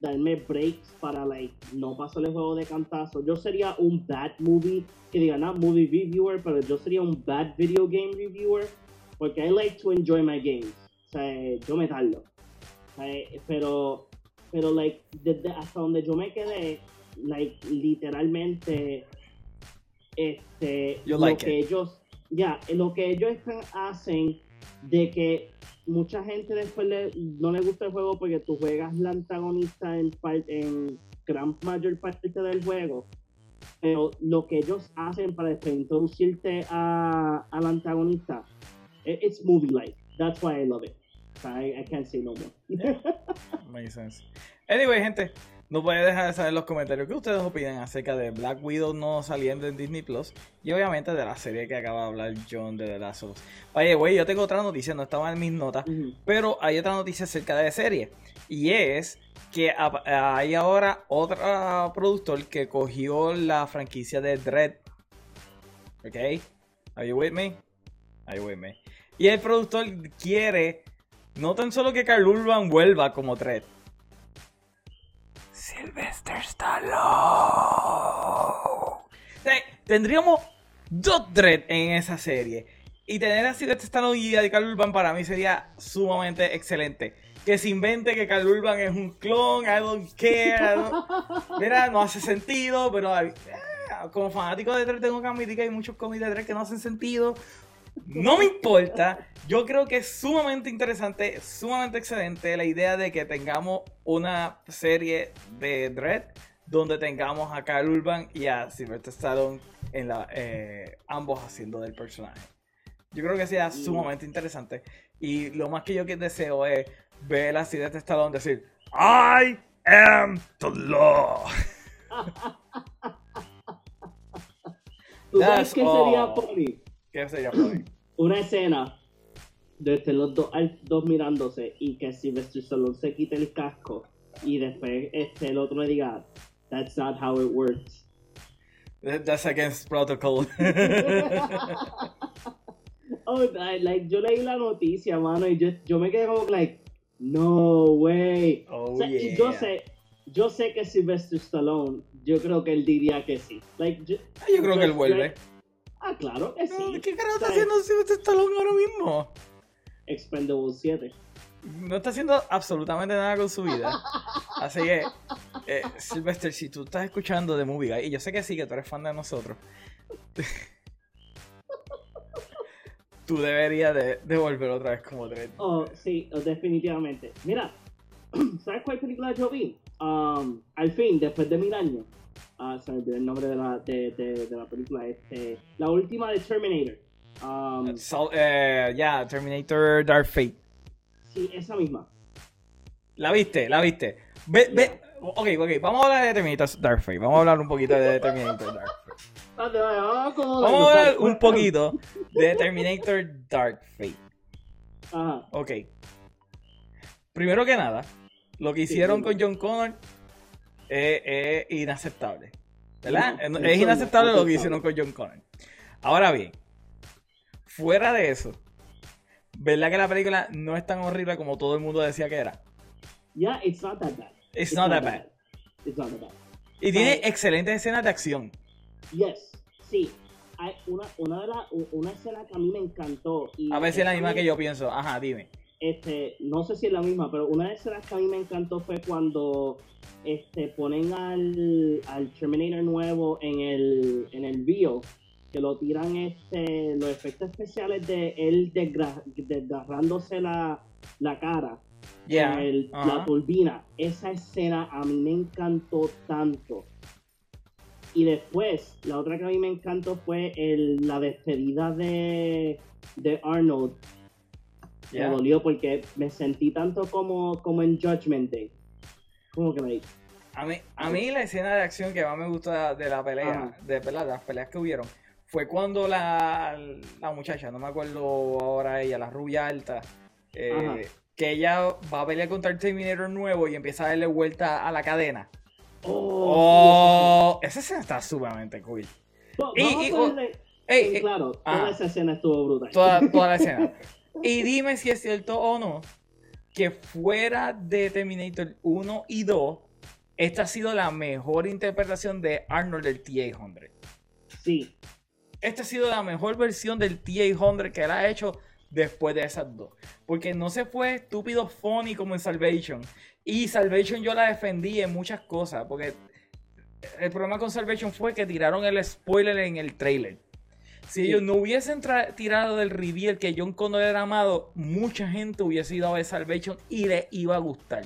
darme breaks para like no pasar el juego de cantazo. Yo sería un bad movie, que diga no movie reviewer, pero yo sería un bad video game reviewer porque I like to enjoy my games. O sea, yo me tardo. pero, pero, like, desde hasta donde yo me quedé, like, literalmente, este, lo que ellos, ya, lo que ellos hacen de que mucha gente después no le gusta el juego porque tú juegas la antagonista en, en gran mayor parte del juego. Pero lo que ellos hacen para introducirte a, al antagonista, it's movie like. That's why I love it. I, can't say no more. <laughs> Makes sense. Anyway, gente, no puede dejar de saber en los comentarios qué ustedes opinan acerca de Black Widow no saliendo en Disney Plus y obviamente de la serie que acaba de hablar John de The Last of Us. Oye, güey, yo tengo otra noticia, no estaba en mis notas, pero hay otra noticia acerca de la serie y es que hay ahora otro productor que cogió la franquicia de Dread. ¿Ok? Are you with me? Are you with me? Y el productor quiere no tan solo que Carl Urban vuelva como Dredd. Sylvester Stallone. tendríamos dos Dredd en esa serie. Y tener a Sylvester Stallone y a Carl Urban para mí sería sumamente excelente. Que se invente que Carl Urban es un clon, I don't care. Mira, no hace sentido, pero eh, como fanático de 3 tengo que admitir que hay muchos cómics de 3 que no hacen sentido. No me importa. Yo creo que es sumamente interesante, sumamente excelente la idea de que tengamos una serie de Dread donde tengamos a Carl Urban y a Sylvester Stallone en la, eh, ambos haciendo del personaje. Yo creo que sea sumamente interesante. Y lo más que yo deseo es ver a Sylvester Stallone decir I am the law. <laughs> ¿Tú sabes qué sería funny? ¿Qué sería? Una escena de este, los dos, dos mirándose y que Sylvester Stallone se quite el casco y después este, el otro le diga That's not how it works. That's against protocol. <laughs> <laughs> oh, like, yo leí la noticia, mano, y yo, yo me quedé como, like, no way. Oh, yeah. yo sé, yo sé que Sylvester Stallone, yo creo que él diría que sí. Like, yo, yo creo que él vuelve. Ah, claro que sí. ¿Qué carajo está haciendo Sylvester Stallone ahora mismo? Expendable 7. No está haciendo absolutamente nada con su vida. <laughs> Así que, eh, Sylvester, si tú estás escuchando de Movie Guy, y yo sé que sí, que tú eres fan de nosotros, <laughs> tú deberías de, volver otra vez como Dredd. Oh, sí, definitivamente. Mira, <clears throat> ¿sabes cuál película yo vi? Um, al fin, después de mil años. Uh, se me olvidó el nombre de la, de, de, de la película. Este, la última de Terminator. Um, eh, ya, Terminator Dark Fate. Sí, esa misma. ¿La viste? ¿La viste? Ve, ve. Ok, ok, vamos a hablar de Terminator Dark Fate. Vamos a hablar un poquito de Terminator Dark Fate. Vamos a hablar un poquito de Terminator Dark Fate. Ajá. Ok. Primero que nada, lo que hicieron con John Connor es, inaceptable. ¿Verdad? es inaceptable lo que hicieron con John Connor. Ahora bien, fuera de eso, ¿verdad que la película no es tan horrible como todo el mundo decía que era? Yeah, it's not that bad. It's, not, that bad. It's not that bad. Y tiene excelentes escenas de acción. Yes, sí. Hay una, una, de la, una escena que a mí me encantó. Y a ver si es la misma que yo pienso. Ajá, dime. Este, no sé si es la misma, pero una de las escenas que a mí me encantó fue cuando este, ponen al, al Terminator nuevo en el, en el bio, que lo tiran este, los efectos especiales de él desgarrándose la, la cara. Yeah. La turbina. Esa escena a mí me encantó tanto. Y después, la otra que a mí me encantó fue el, la despedida de, de Arnold. Me dolió porque me sentí tanto como, como en Judgment Day. Como que me... A mí, a mí la escena de acción que más me gusta de la pelea, de, de, las peleas que hubieron, fue cuando la, la muchacha, no me acuerdo ahora ella, la rubia alta, eh, que ella va a pelear contra el Terminator nuevo y empieza a darle vuelta a la cadena. Oh, oh esa escena está sumamente cool. y, oh, claro, toda esa escena estuvo brutal. Toda, toda la <laughs> escena. Y dime si es cierto o no que fuera de Terminator 1 y 2, esta ha sido la mejor interpretación de Arnold del TA-100. Sí. Esta ha sido la mejor versión del TA-100 que él ha hecho después de esas dos. Porque no se fue estúpido funny como en Salvation. Y Salvation yo la defendí en muchas cosas. Porque el problema con Salvation fue que tiraron el spoiler en el trailer. Si ellos no hubiesen tirado del reveal que John Connor era amado, mucha gente hubiese ido a ver Salvation y le iba a gustar.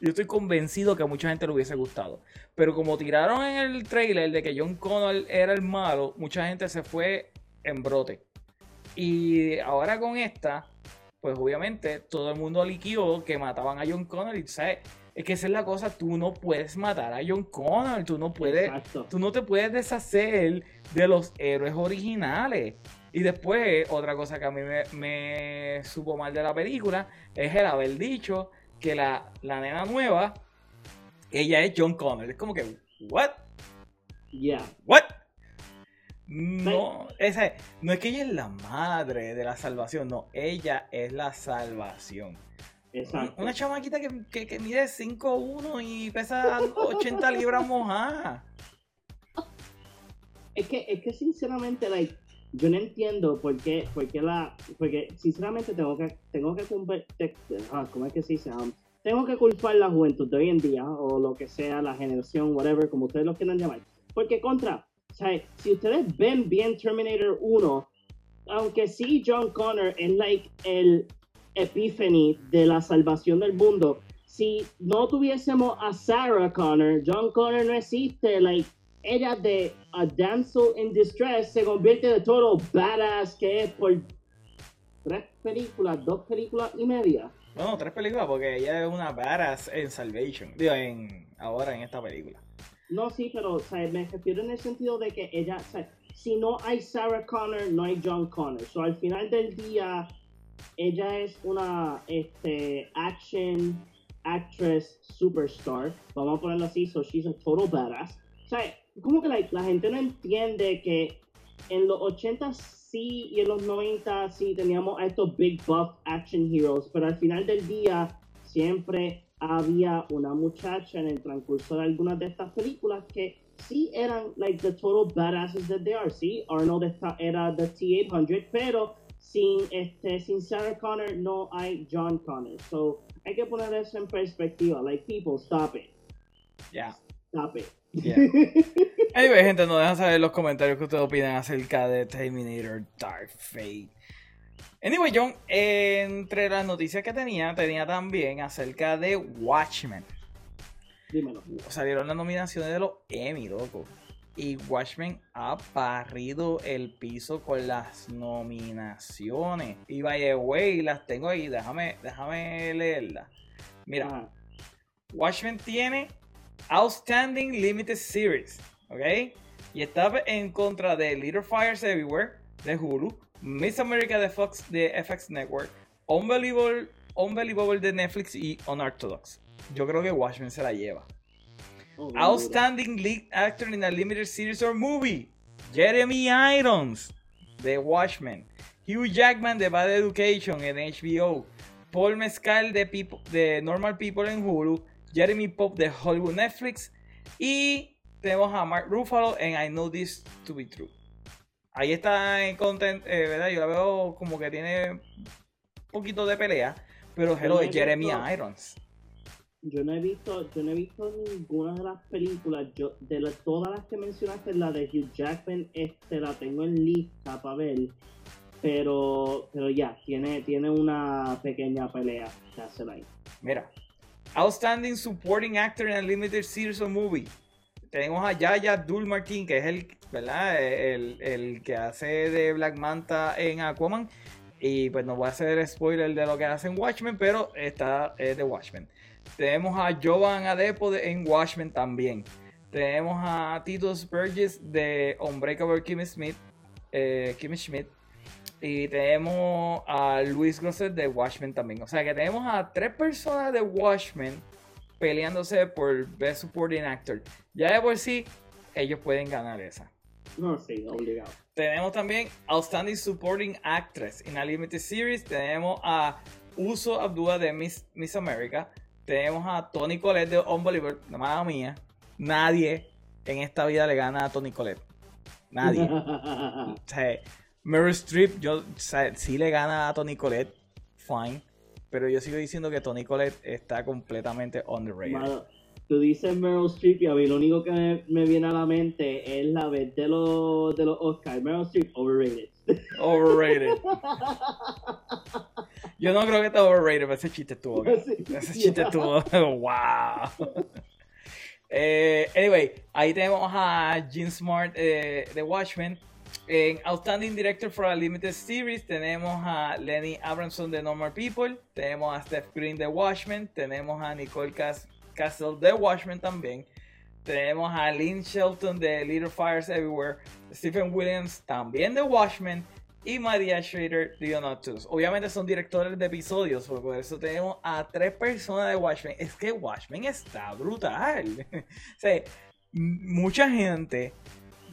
Yo estoy convencido que a mucha gente le hubiese gustado. Pero como tiraron en el trailer de que John Connor era el malo, mucha gente se fue en brote. Y ahora con esta, pues obviamente todo el mundo liquió que mataban a John Connor y sabes, es que esa es la cosa, tú no puedes matar a John Connor, tú no puedes, tú no te puedes deshacer de los héroes originales. Y después, otra cosa que a mí me, supo mal de la película es el haber dicho que la, la nena nueva, ella es John Connor. Es como que, ¿what? Yeah. ¿What? No, esa, no es que ella es la madre de la salvación, no, ella es la salvación. Exacto. Una chamaquita que, que, mide 5'1 y pesa 80 libras mojadas. Es que, es que sinceramente, like, yo no entiendo por qué, por qué la. Porque sinceramente tengo que, tengo que ah, ¿cómo es que se dice? Um, tengo que culpar la juventud de hoy en día, o lo que sea, la generación, whatever, como ustedes lo quieran llamar Porque contra, o sea, si ustedes ven bien Terminator 1, aunque sí John Connor es like el epiphany de la salvación del mundo, si no tuviésemos a Sarah Connor, John Connor no existe, like ella de a damsel in distress se convierte de todo badass que es por tres películas, dos películas y media. No, tres películas porque ella es una badass en Salvation, digo, en, ahora en esta película. No, sí, pero o sea, me refiero en el sentido de que ella, o sea, si no hay Sarah Connor, no hay John Connor. So, al final del día, ella es una este, action actress superstar. Vamos a ponerlo así, so she's a total badass. O sea, como que like, la gente no entiende que en los 80 sí y en los 90 sí teníamos a estos big buff action heroes, pero al final del día siempre había una muchacha en el transcurso de algunas de estas películas que sí eran like the total badasses that they are. Sí, Arnold era the T-800, pero sin, este, sin Sarah Connor no hay John Connor. So hay que poner eso en perspectiva. Like, people, stop it. Yeah. Stop it. Yeah. <laughs> Anyway, gente, nos dejan saber en los comentarios que ustedes opinan acerca de Terminator Dark Fate. Anyway, John, entre las noticias que tenía, tenía también acerca de Watchmen. Dímelo. Salieron las nominaciones de los Emmy, loco. Y Watchmen ha barrido el piso con las nominaciones. Y by the way, las tengo ahí, déjame, déjame leerlas. Mira, Ajá. Watchmen tiene Outstanding Limited Series, ¿ok? Y está en contra de Little Fires Everywhere de Hulu, Miss America de Fox de FX Network, Unbelievable, Unbelievable de Netflix y Unorthodox. Yo creo que Watchmen se la lleva. Oh, Outstanding Lead Actor in a Limited Series or Movie. Jeremy Irons de Watchmen. Hugh Jackman de Bad Education en HBO. Paul Mescal de, People- de Normal People en Hulu. Jeremy Pop de Hollywood Netflix. Y tenemos a Mark Ruffalo en I Know This to Be True. Ahí está en content, eh, ¿verdad? Yo la veo como que tiene un poquito de pelea. Pero hello, es Jeremy Irons. Yo no he visto, yo no he visto ninguna de las películas. Yo, de todas las que mencionaste, la de Hugh Jackman, este, la tengo en lista para ver. Pero, pero ya, tiene, tiene una pequeña pelea que hacer ahí. Mira, Outstanding Supporting Actor in a Limited Series or Movie. Tenemos a Yaya Abdul Martin, que es el, ¿verdad? El, el que hace de Black Manta en Aquaman. Y pues no voy a hacer spoiler de lo que hace en Watchmen, pero está es de Watchmen. Tenemos a Jovan Adepo de- en Watchmen también. Tenemos a Titus Burgess de Unbreakable Kim Smith. eh, Kim Schmidt. Y tenemos a Luis Grosset de Watchmen también. O sea que tenemos a tres personas de Watchmen peleándose por Best Supporting Actor. Ya de por sí, ellos pueden ganar esa. No, sí, obligado. Tenemos también Outstanding Supporting Actress in a Limited Series. Tenemos a Uso Abdua de Miss, Miss America. Tenemos a Tony Collette de Unbeliever. Madre mía, nadie en esta vida le gana a Tony Collette. Nadie. <laughs> O sea, Meryl Streep, yo o sea, sí le gana a Tony Collette, fine. Pero yo sigo diciendo que Tony Collette está completamente underrated. Mano, tú dices Meryl Streep y a mí lo único que me, me viene a la mente es la vez de los, de los Oscars. Meryl Streep, overrated. Overrated. Yo no creo que esté overrated, pero ese chiste. Sí, Ese chiste estuvo. <laughs> ¡Wow! Eh, anyway, ahí tenemos a Gene Smart eh, de Watchmen. En Outstanding Director for a Limited Series tenemos a Lenny Abramson de Normal People. Tenemos a Steph Green de Watchmen. Tenemos a Nicole Cas- Castle de Watchmen también. Tenemos a Lynn Shelton de Little Fires Everywhere. Stephen Williams también de Watchmen. Y Maria Schrader de Unorthodox. Obviamente son directores de episodios, por eso tenemos a tres personas de Watchmen. Es que Watchmen está brutal. <laughs> o mucha gente,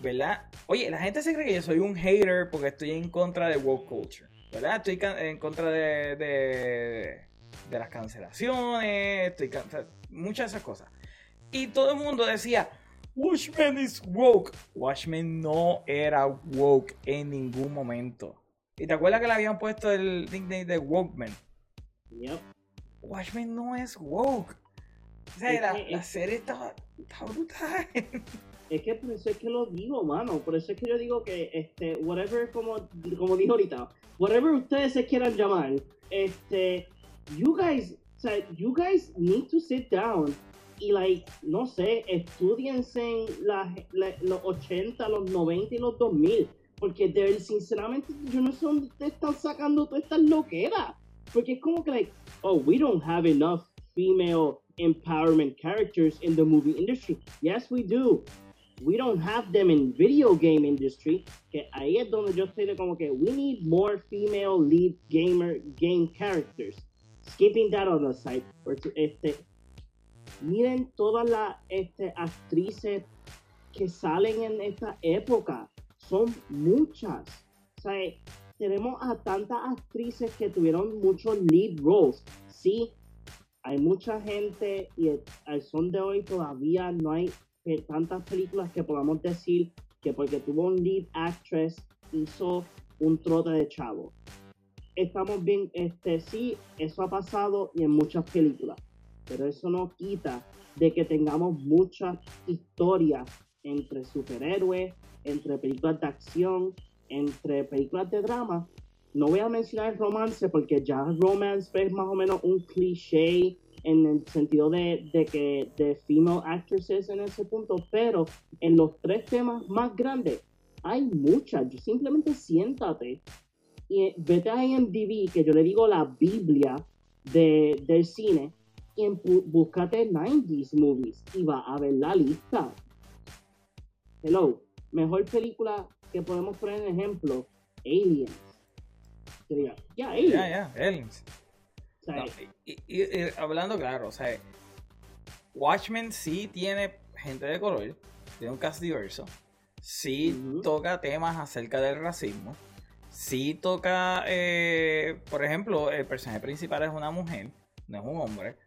¿verdad? Oye, la gente se cree que yo soy un hater porque estoy en contra de woke culture, ¿verdad? Estoy en contra de, de, de las cancelaciones, estoy can- muchas de esas cosas. Y todo el mundo decía, Watchmen is woke. Watchmen no era woke en ningún momento. ¿Y te acuerdas que le habían puesto el nickname de Wokeman? Yep. Watchmen no es woke. O sea, Es la, que- la es- serie está, está brutal. <laughs> Es que por eso es que lo digo, mano. Por eso es que yo digo que, este, whatever, como, como dijo ahorita, whatever ustedes se quieran llamar, este, you guys, o sea, you guys need to sit down y, like, no sé, estudiense la, los 80, los 90 y los 2000. Porque, de, sinceramente, yo no sé dónde te están sacando todas estas loqueras. Porque es como que, like, oh, we don't have enough female empowerment characters in the movie industry. Yes, we do. We don't have them in video game industry. Que ahí es donde yo estoy de como que we need more female lead gamer game characters. Skipping that on the side. Este, miren todas las este, actrices que salen en esta época. Son muchas. O tenemos a tantas actrices que tuvieron muchos lead roles. Sí, hay mucha gente y al son de hoy todavía no hay tantas películas que podamos decir que porque tuvo un lead actress hizo un trote de chavo. Estamos bien, este sí, eso ha pasado y en muchas películas, pero eso no quita de que tengamos muchas historias entre superhéroes, entre películas de acción, entre películas de drama. No voy a mencionar el romance porque ya romance es más o menos un cliché en el sentido de, que de female actresses en ese punto, pero en los tres temas más grandes hay muchas. Simplemente siéntate y vete a IMDb, que yo le digo la Biblia de, del cine, y búscate 90s movies y va a ver la lista. Hello, mejor película que podemos poner en ejemplo, Aliens. Ya, Aliens. Ya, Aliens y, hablando claro, o sea, Watchmen sí tiene gente de color, tiene un cast diverso, sí toca temas acerca del racismo, sí toca, eh, por ejemplo, el personaje principal es una mujer, no es un hombre.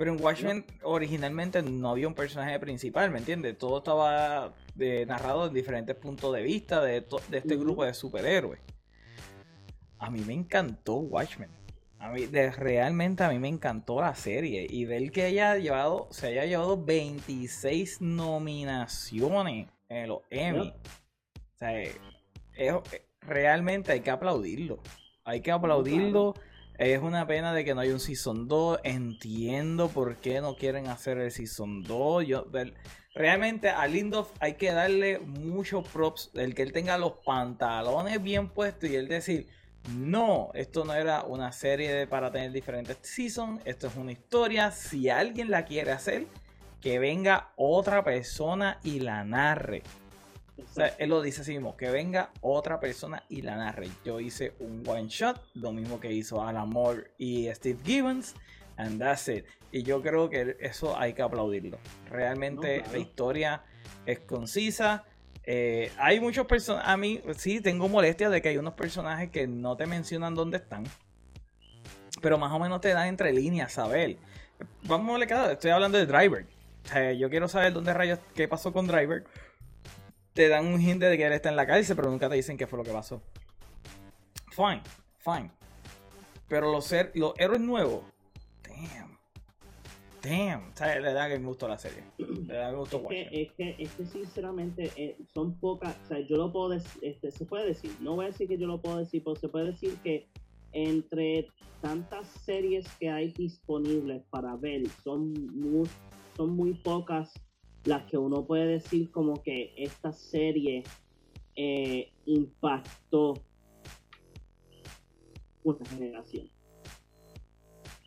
Pero en Watchmen originalmente no había un personaje principal, ¿me entiendes? Todo estaba de, narrado en diferentes puntos de vista de, de este grupo de superhéroes. A mí me encantó Watchmen. A mí, realmente a mí me encantó la serie y ver que haya llevado, se haya llevado 26 nominaciones en los Emmy. O sea, realmente hay que aplaudirlo. Hay que aplaudirlo. Es una pena de que no haya un Season 2. Entiendo por qué no quieren hacer el Season 2. Yo, realmente a Lindof hay que darle muchos props. El que él tenga los pantalones bien puestos y él decir no, esto no era una serie para tener diferentes seasons. Esto es una historia. Si alguien la quiere hacer, que venga otra persona y la narre. O sea, él lo dice así mismo, que venga otra persona y la narre. Yo hice un one shot, lo mismo que hizo Alan Moore y Steve Gibbons, and that's it. Y yo creo que eso hay que aplaudirlo. Realmente la historia es concisa, eh, hay muchos personajes. A mí sí tengo molestia de que hay unos personajes que no te mencionan dónde están. Pero más o menos te dan entre líneas saber. Vamos a ver. Estoy hablando de Driver. yo quiero saber dónde rayos. qué pasó con Driver. Te dan un hint de que él está en la cárcel, pero nunca te dicen qué fue lo que pasó. Fine, fine. Pero los, los héroes nuevos. Damn damn, ¿sabes? Le da que me gustó la serie. Le da que me gustó es que, es que, es que, sinceramente eh, son pocas, o sea, yo lo puedo decir, este, se puede decir, no voy a decir que yo lo puedo decir, pero se puede decir que entre tantas series que hay disponibles para ver, son muy, son muy pocas las que uno puede decir como que esta serie eh, impactó una generación.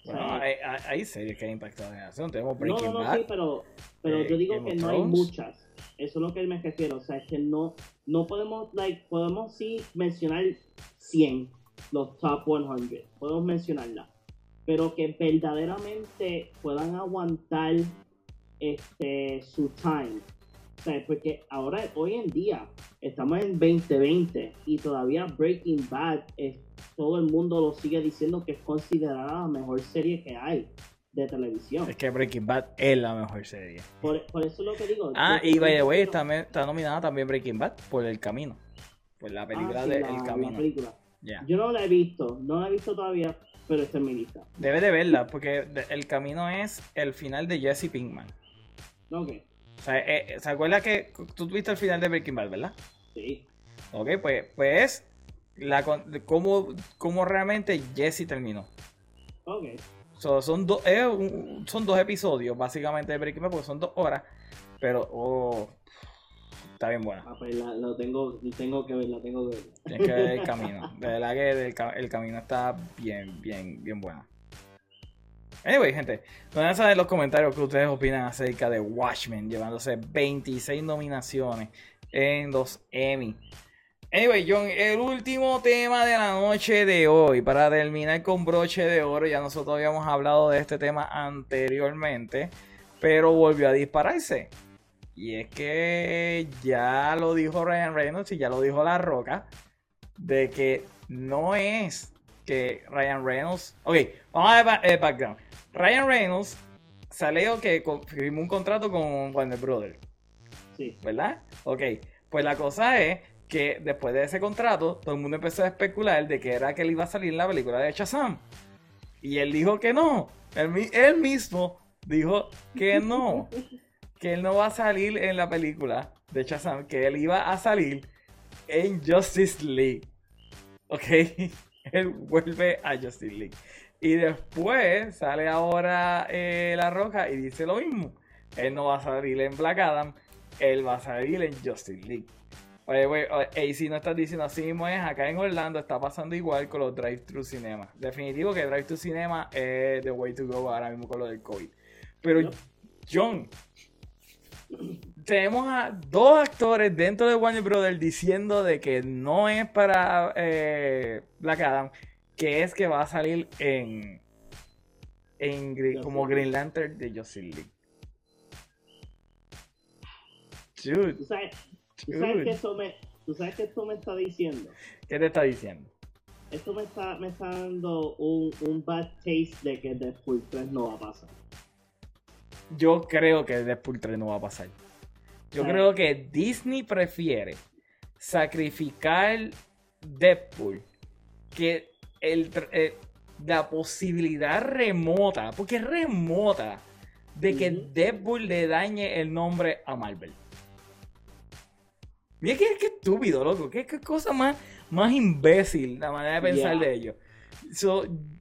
Bueno, hay, series que han impactado la generación. Tenemos Breaking no, no, no, Sí, pero, pero eh, yo digo que no hay muchas. Eso es lo que me refiero. O sea, es que no, no podemos, like, podemos sí mencionar 100, los top 100. Podemos mencionarla. Pero que verdaderamente puedan aguantar este su time. Porque ahora, hoy en día, estamos en 2020 y todavía Breaking Bad es todo el mundo lo sigue diciendo que es considerada la mejor serie que hay de televisión. Es que Breaking Bad es la mejor serie. Por, eso es lo que digo. Ah, y by the way, está, está, nominada también Breaking Bad por El Camino. Por la película ah, de El Camino. Yo no la he visto, no la he visto todavía, pero está en mi lista. Debe de verla, porque El Camino es el final de Jesse Pinkman. Ok. sea, eh, ¿Se acuerda que tú tuviste el final de Breaking Bad, verdad? Sí. Ok, pues, pues la, cómo, cómo realmente Jesse terminó. Ok. son, dos son dos episodios, básicamente, de Breaking Bad, porque son dos horas. Pero, oh, está bien buena. Ah, pues lo tengo, tengo que ver, la tengo que ver. Tienes que ver el <laughs> camino. De verdad que el, camino está bien, bien, bien bueno. Anyway, gente, no a saber los comentarios que ustedes opinan acerca de Watchmen, llevándose 26 nominaciones en los Emmy. Anyway, John, el último tema de la noche de hoy, para terminar con broche de oro, ya nosotros habíamos hablado de este tema anteriormente, pero volvió a dispararse. Y es que ya lo dijo Ryan Reynolds y ya lo dijo La Roca, de que no es que Ryan Reynolds... Ok, vamos a ver el background. Ryan Reynolds salió que firmó un contrato con Warner Brothers. Sí. ¿Verdad? Ok, pues la cosa es que después de ese contrato, todo el mundo empezó a especular de que era que él iba a salir en la película de Shazam. Y él dijo que no. Él, él mismo dijo que no. <laughs> que él no va a salir en la película de Shazam. Que él iba a salir en Justice League. ¿Ok? Él vuelve a Justice League. Y después sale ahora eh, La Roja y dice lo mismo. Él no va a salir en Black Adam. Él va a salir en Justice League. Oye, güey, y si no estás diciendo así mismo es, acá en Orlando está pasando igual con los drive-thru cinema. Definitivo que drive-thru cinema es the way to go ahora mismo con lo del COVID. Pero, John, tenemos a dos actores dentro de Warner Brothers diciendo de que no es para eh, Black Adam, que es que va a salir en, en como Green Lantern de Justice League. Dude. ¿Tú sabes, que eso me, ¿Tú sabes que esto me está diciendo? ¿Qué te está diciendo? Esto me está, me está dando un, un bad taste de que Deadpool 3 no va a pasar. Yo creo que Deadpool 3 no va a pasar. Yo creo que Disney prefiere sacrificar Deadpool que el, eh, la posibilidad remota, porque es remota, de que Deadpool le dañe el nombre a Marvel. Mira qué, estúpido, loco. Qué, cosa más, más imbécil la manera de pensar de ellos.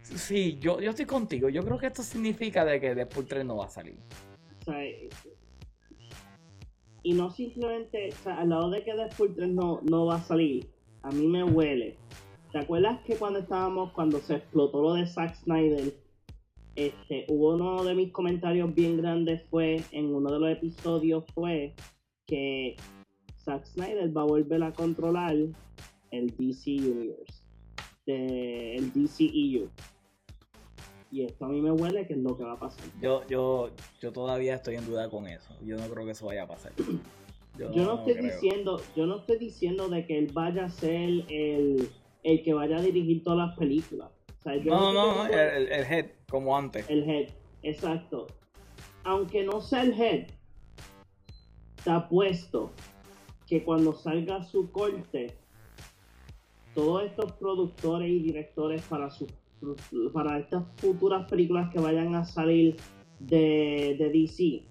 sí, yo, yo estoy contigo. Yo creo que esto significa de que Deadpool 3 no va a salir. Y no simplemente, o sea, al lado de que Deadpool 3 no, no va a salir, a mí me huele. ¿Te acuerdas que cuando estábamos, cuando se explotó lo de Zack Snyder, este, hubo uno de mis comentarios bien grandes fue, en uno de los episodios fue que Zack Snyder va a volver a controlar el DC Universe, el DCEU. Y esto a mí me huele que es lo que va a pasar. Yo, yo, yo todavía estoy en duda con eso. Yo no creo que eso vaya a pasar. <clears throat> Yo, no, estoy diciendo, yo no estoy diciendo de que él vaya a ser el, el que vaya a dirigir todas las películas. no, no, no, el, el, head, como antes. El head, exacto. Aunque no sea el head, está puesto que cuando salga su corte, todos estos productores y directores para para estas futuras películas que vayan a salir de, DC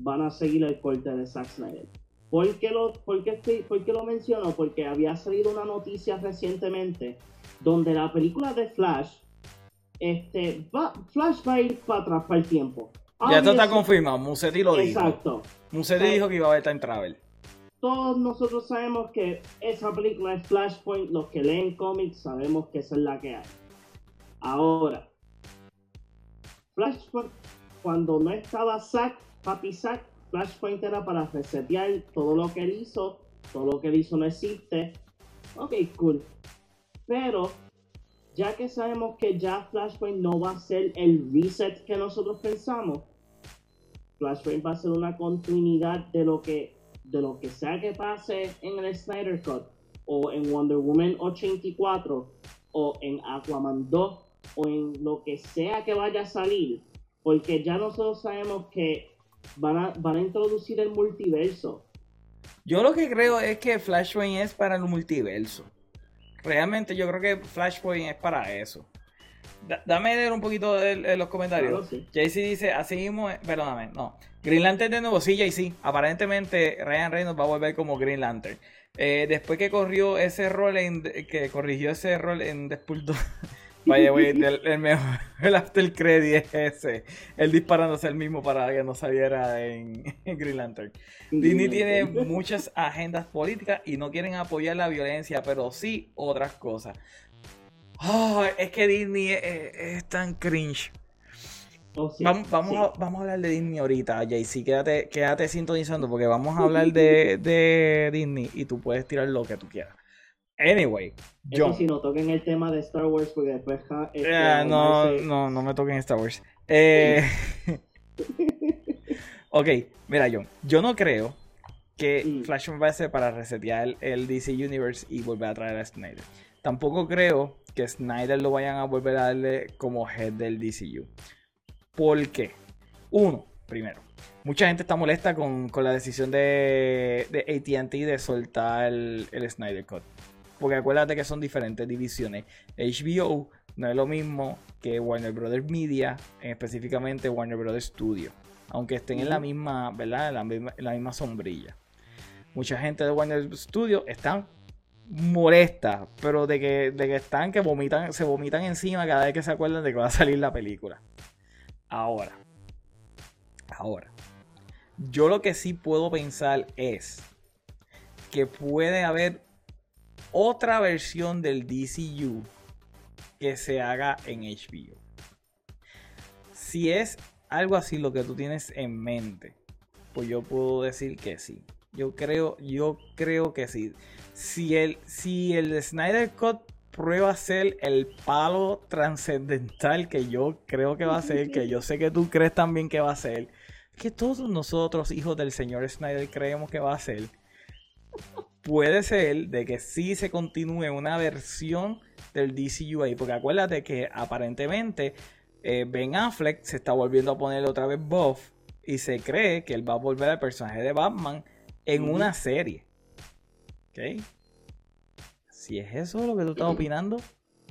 van a seguir el corte de Zack Snyder. ¿Por qué, lo, por, lo menciono? Porque había salido una noticia recientemente donde la película de Flash, este, Flash va a ir para atrás para el tiempo. Ya esto está confirmado, Musetti lo dijo. Exacto. Musetti dijo que iba a haber time travel todos nosotros sabemos que esa película es Flashpoint, los que leen cómics sabemos que esa es la que hay. Ahora, Flashpoint, cuando no estaba Zack, Papi Zack, Flashpoint era para resetear todo lo que él hizo, todo lo que él hizo no existe. Ok, cool. Pero, ya que sabemos que ya Flashpoint no va a ser el reset que nosotros pensamos, Flashpoint va a ser una continuidad de lo que de lo que sea que pase en el Snyder Cut, o en Wonder Woman 84, o en Aquaman 2, o en lo que sea que vaya a salir, porque ya nosotros sabemos que van a, van a introducir el multiverso. Yo lo que creo es que Flashpoint es para el multiverso. Realmente yo creo que Flashpoint es para eso. dame leer un poquito de, los comentarios. Claro, Jaycee dice, así mismo, perdóname, no. Green Lantern de nuevo, sí, sí. Aparentemente Ryan Reynolds va a volver como Green Lantern. Eh, después que corrió ese rol en, que corrigió ese rol en Deadpool 2. <laughs> Vaya, güey, el, mejor, <laughs> el after credit es ese. Él disparándose el mismo para que no saliera en, <laughs> Green Lantern. Disney tiene muchas agendas políticas y no quieren apoyar la violencia, pero sí otras cosas. es que Disney es tan cringe. Oh, vamos, vamos, A, vamos, a, hablar de Disney ahorita, JC. Quédate, quédate sintonizando porque vamos a hablar de, de Disney y tú puedes tirar lo que tú quieras. Anyway, yo. si no toquen el tema de Star Wars porque después. Este, no, no, no me toquen Star Wars. Eh, <laughs> <laughs> ok, mira, John. Yo no creo que mm. Flash va a ser para resetear el, DC Universe y volver a traer a Snyder. Tampoco creo que Snyder lo vayan a volver a darle como head del DCU. ¿Por qué? Uno, primero, mucha gente está molesta con, la decisión de, de ATT de soltar el, Snyder Cut. Porque acuérdate que son diferentes divisiones. HBO no es lo mismo que Warner Brothers Media, específicamente Warner Brothers Studio. Aunque estén en la misma, ¿verdad? En la misma, sombrilla. Mucha gente de Warner Studio están molesta, pero de que, de que están que vomitan, se vomitan encima cada vez que se acuerdan de que va a salir la película. Ahora, ahora, yo lo que sí puedo pensar es que puede haber otra versión del DCU que se haga en HBO. Si es algo así lo que tú tienes en mente, pues yo puedo decir que sí. Yo creo, yo creo que sí. Si el, si el Snyder Cut prueba a ser el palo trascendental que yo creo que va a ser, que yo sé que tú crees también que va a ser, que todos nosotros, hijos del señor Snyder, creemos que va a ser. Puede ser de que sí se continúe una versión del DCU ahí, porque acuérdate que aparentemente eh, Ben Affleck se está volviendo a poner otra vez buff y se cree que él va a volver al personaje de Batman en una serie. ¿Ok? Si es eso lo que tú estás opinando,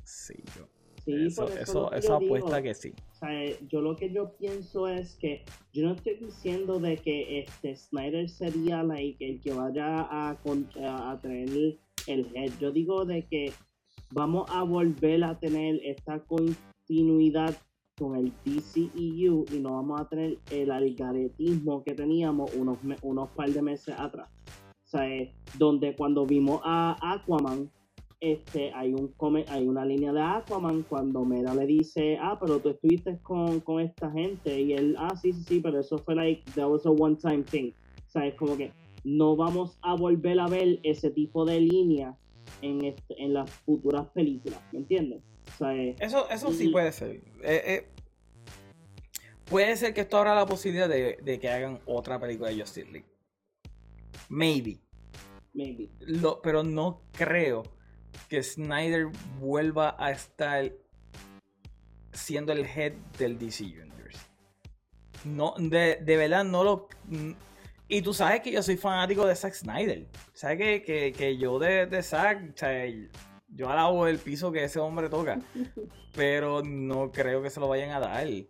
sí, yo. Eso, eso, eso, apuesta que sí. O sea, yo lo que yo pienso es que yo no estoy diciendo de que este Snyder sería like, el que vaya a, a tener el head. Yo digo de que vamos a volver a tener esta continuidad con el DCEU y no vamos a tener el algaretismo que teníamos unos, unos par de meses atrás. O sea, donde cuando vimos a Aquaman, este, hay, un hay una línea de Aquaman cuando Mera le dice, ah, pero tú estuviste con, esta gente y él, ah, sí, sí, sí, pero eso fue like, that was a one time thing. O sea, es como que no vamos a volver a ver ese tipo de línea en, este, en las futuras películas, ¿me entiendes? O sea, eso, eso sí puede ser. Eh, eh, puede ser que esto abra la posibilidad de, de, que hagan otra película de Justice League. Maybe. Maybe. Lo, pero no creo que Snyder vuelva a estar siendo el head del DC Universe. No, de, verdad no lo... Y tú sabes que yo soy fanático de Zack Snyder. Sabes que, yo de, de Zack, o sea, yo alabo el piso que ese hombre toca. <laughs> pero no creo que se lo vayan a dar. Hay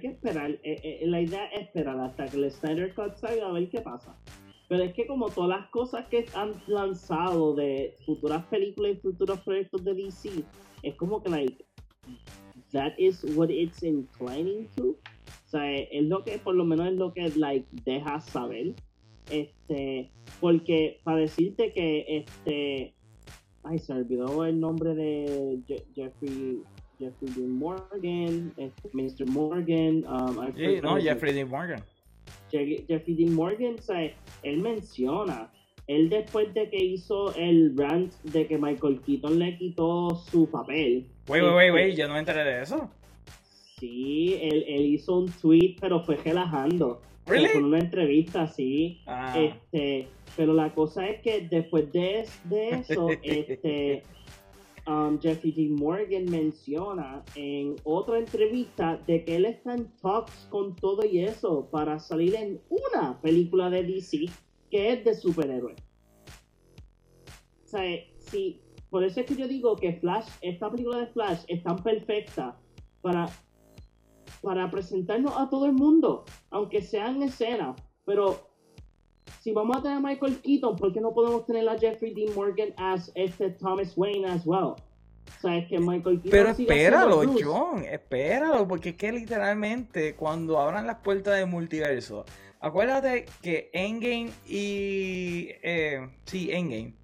que esperar. Eh, eh, la idea es esperar hasta que el Snyder Cut salga a ver qué pasa. Pero es que como todas las cosas que han lanzado de futuras películas y futuros proyectos de DC, es como que like that is what it's inclining to. O sea, es lo que por lo menos es lo que like deja saber. Este, porque para decirte que este ay se olvidó el nombre de Jeffrey Jeffrey Dean Morgan, este, Mr. Morgan, um, no, Jeffrey Dean Morgan. Jeffrey Dean Morgan, él menciona, él después de que hizo el rant de que Michael Keaton le quitó su papel. Wey, wey, wey, wey, yo no me enteré de eso. Sí, él, hizo un tweet, pero fue relajando. ¿Really? Con una entrevista, sí. Ah. Este, pero la cosa es que después de, de eso, <laughs> este, um, Jeffrey D. Morgan menciona en otra entrevista de que él está en talks con todo y eso para salir en una película de DC que es de superhéroes. O sea, sí, por eso es que yo digo que Flash, esta película de Flash es tan perfecta para para presentarnos a todo el mundo, aunque sea en escena. Pero si vamos a tener a Michael Keaton, ¿por qué no podemos tener a Jeffrey Dean Morgan as este Thomas Wayne as well? O sea, es que Michael Keaton Pero espéralo. John, espéralo, porque es que literalmente cuando abran las puertas del multiverso, acuérdate que Endgame y... Eh, sí, Endgame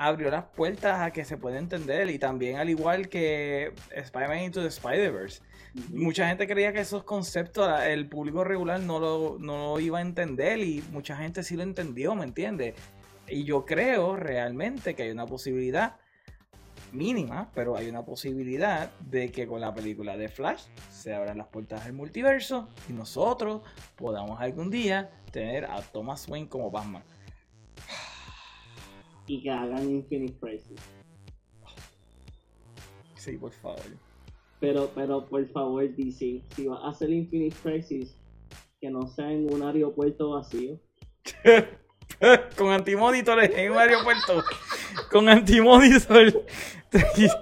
abrió las puertas a que se pueda entender y también al igual que Spider-Man Into the Spider-Verse. Mucha gente creía que esos conceptos el público regular no lo, no lo iba a entender y mucha gente sí lo entendió, ¿me entiendes? Y yo creo realmente que hay una posibilidad mínima, pero hay una posibilidad de que con la película de Flash se abran las puertas del multiverso y nosotros podamos algún día tener a Thomas Wayne como Batman. Y que hagan Infinite Crisis. Sí, por favor. Pero, pero por favor, DC, si vas a hacer Infinite Crisis, que no sea en un aeropuerto vacío. <laughs> con antimonitores en un aeropuerto. con antimonitor. <laughs>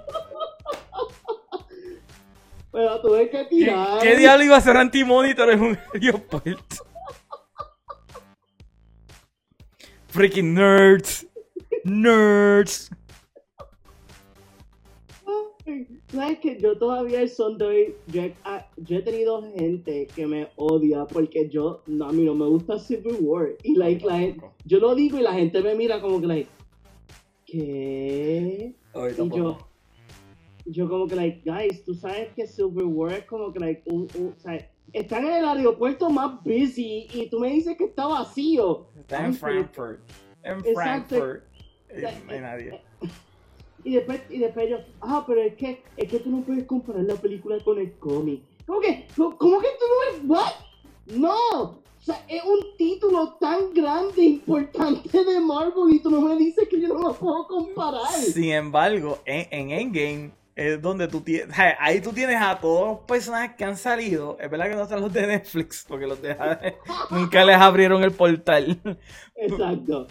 Pero tuve que ¿Qué, tirar. qué diablo iba a ser antimonitor en un aeropuerto? Freaking nerds. Nerds. ¿Sabes que Yo todavía el son de hoy, yo he, yo he tenido gente que me odia porque yo, no, a mí no me gusta Civil War. Y like, la gente, yo lo digo y la gente me mira como que, like, ¿qué? Y yo, yo como que, like, guys, tú sabes que Civil War es como que, like, un, un- están en el aeropuerto más busy y tú me dices que está vacío. Está en Frankfurt. En. Frankfurt. Eh, No hay nadie. Y después, y después yo, ah, pero es que, es que tú no puedes comparar la película con el cómic. ¿Cómo que, cómo, que tú no ves, what? No, o sea, es un título tan grande, importante de Marvel y tú no me dices que yo no lo puedo comparar. Sin embargo, en, en Endgame es donde tú tienes. Ahí tú tienes a todos los personajes que han salido. Es verdad que no están los de Netflix, porque los de <laughs> nunca les abrieron el portal. Exacto.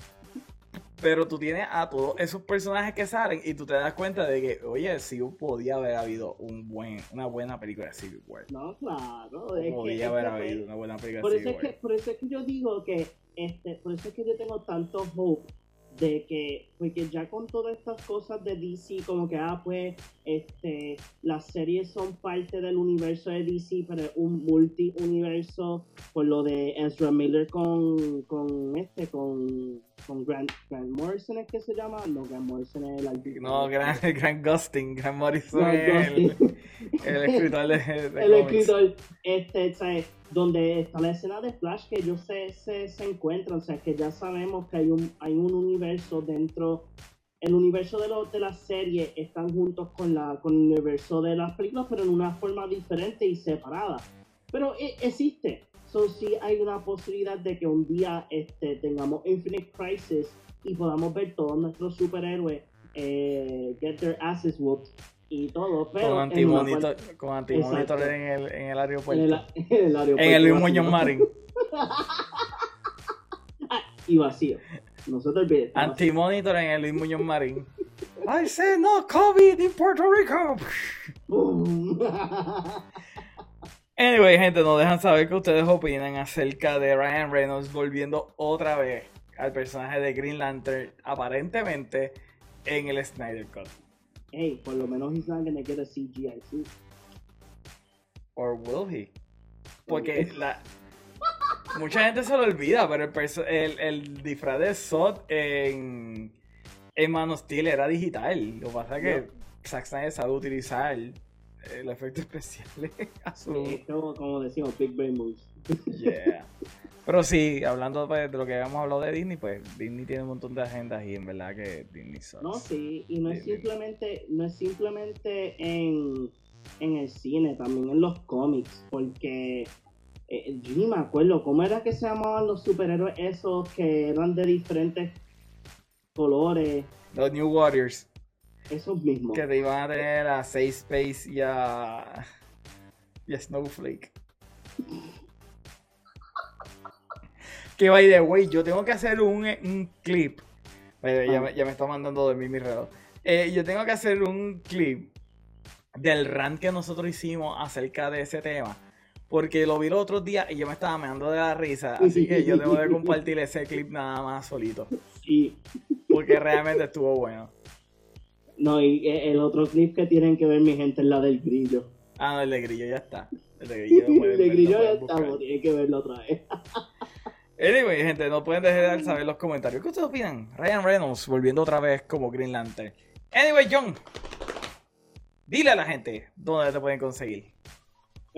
Pero tú tienes a todos esos personajes que salen y tú te das cuenta de que, oye, sí podía haber habido un buen, una buena película de Civil War. No, claro. Es que, Podía es haber que, habido una buena película por de eso, Civil es que, por eso es que yo digo que, este, por eso es que yo tengo tanto hope de que, porque ya con todas estas cosas de DC, como que, ah, pues, este, las series son parte del universo de DC, pero es un multi-universo, por lo de Ezra Miller con, con este, con, con Grant, Grant Morrison, ¿es que se llama? No, Grant Morrison es el artista. No, Gran, <laughs> Gran Gustin, Gran Morrison, Grant es el, escritor de, de <laughs> el escritor, este, ¿sabes? donde está la escena de Flash que ellos se, se, se encuentran, o sea, que ya sabemos que hay un, hay un universo dentro, el universo de, lo, de la serie están juntos con, la, con el universo de las películas, pero en una forma diferente y separada. Pero e- existe, so sí hay una posibilidad de que un día este, tengamos Infinite Crisis y podamos ver todos nuestros superhéroes eh, get their asses whooped y todo, pero Con en antimonitor, con antimonitor en el, en el en aeropuerto. el, en el aeropuerto. En el Luis. <laughs> Muñoz Marín. <laughs> Y vacío. No se te olvide. Antimonitor en el Luis Muñoz Marín. <laughs> I said no COVID in Puerto Rico. <laughs> Anyway, gente, nos dejan saber qué ustedes opinan acerca de Ryan Reynolds volviendo otra vez al personaje de Green Lantern, aparentemente en el Snyder Cut. hey, por lo menos he's not gonna get a CGI suit. Or will he? Porque la... mucha gente se lo olvida, pero el, perso- el, el disfraz de Zod en, en Man of Steel era digital. Lo que pasa es que Zack Snyder sabe utilizar el efecto especial <laughs> a su... Es como, como decimos, Big Brain Moves. Yeah. <laughs> Pero sí, hablando pues, de lo que habíamos hablado de Disney, pues Disney tiene un montón de agendas y en verdad que Disney sucks. No, sí, y no es Sí, sí. simplemente, no es simplemente en, en el cine, también en los cómics, porque eh, yo ni me acuerdo cómo era que se llamaban los superhéroes esos que eran de diferentes colores, Los New Warriors, esos mismos. que te iban a tener a Safe Space y a, y a Snowflake. que by the way, yo tengo que hacer un, un clip. Ya, Ah. me, ya me está mandando a dormir mi reloj. Eh, yo tengo que hacer un clip del rant que nosotros hicimos acerca de ese tema. Porque lo vi los otros días y yo me estaba meando de la risa, así que yo tengo que compartir ese clip nada más solito. Sí. Porque realmente estuvo bueno. No, y e, el otro clip que tienen que ver mi gente es la del grillo. Ah, no, el de grillo ya está. El de grillo, <laughs> el de grillo ya está, tienen que verlo otra vez. <laughs> Anyway, gente, no pueden dejar de saber los comentarios. ¿Qué ustedes opinan? Ryan Reynolds volviendo otra vez como Green Lantern. Anyway, John, dile a la gente dónde te pueden conseguir.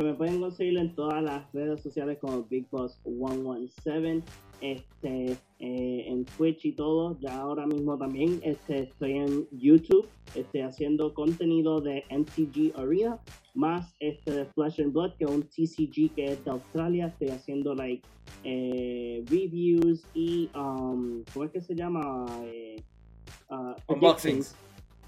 Me pueden conseguir en todas las redes sociales como Big Boss 117, este, eh, en Twitch y todo. Ya ahora mismo también este, estoy en YouTube, estoy haciendo contenido de MTG Arena, más este de Flash and Blood, que es un TCG que es de Australia. Estoy haciendo like eh, reviews y um, ¿cómo es que se llama? Eh, uh, unboxings.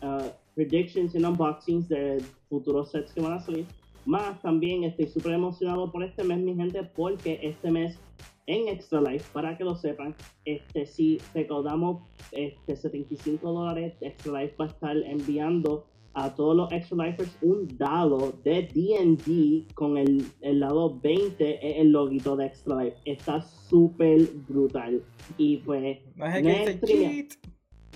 Uh, predictions y unboxings de futuros sets que van a salir. Más también estoy súper emocionado por este mes, mi gente, porque este mes en Extra Life, para que lo sepan, este si recaudamos este 75 dólares, Extra Life va a estar enviando a todos los Extra Lifers un dado de D&D con el, el lado 20 el loguito de Extra Life. Está súper brutal. Y pues... No hay que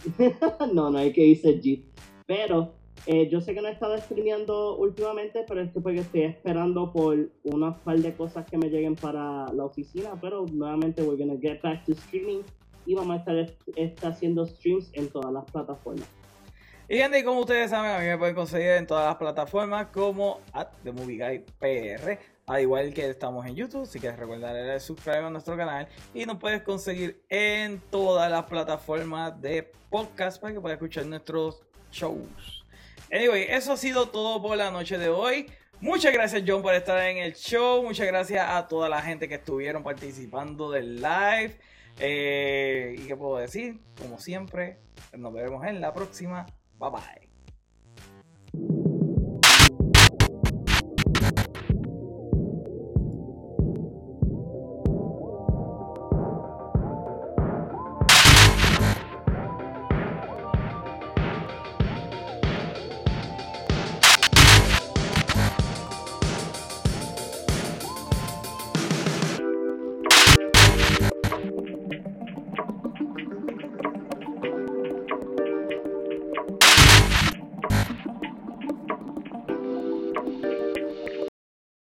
<laughs> no, no hay que irse Jeet. Pero eh, yo sé que no he estado streameando últimamente, pero es que porque estoy esperando por unas par de cosas que me lleguen para la oficina, pero nuevamente we're gonna get back to streaming y vamos a estar, haciendo streams en todas las plataformas. Y gente, como ustedes saben, a mí me pueden conseguir en todas las plataformas como at The Movie Guy PR. Al igual que estamos en YouTube, si quieres recordar darle subscribe a nuestro canal. Y nos puedes conseguir en todas las plataformas de podcast para que puedas escuchar nuestros shows. Anyway, eso ha sido todo por la noche de hoy. Muchas gracias John por estar en el show. Muchas gracias a toda la gente que estuvieron participando del live. Eh, ¿Y qué puedo decir? Como siempre, nos vemos en la próxima. Bye bye.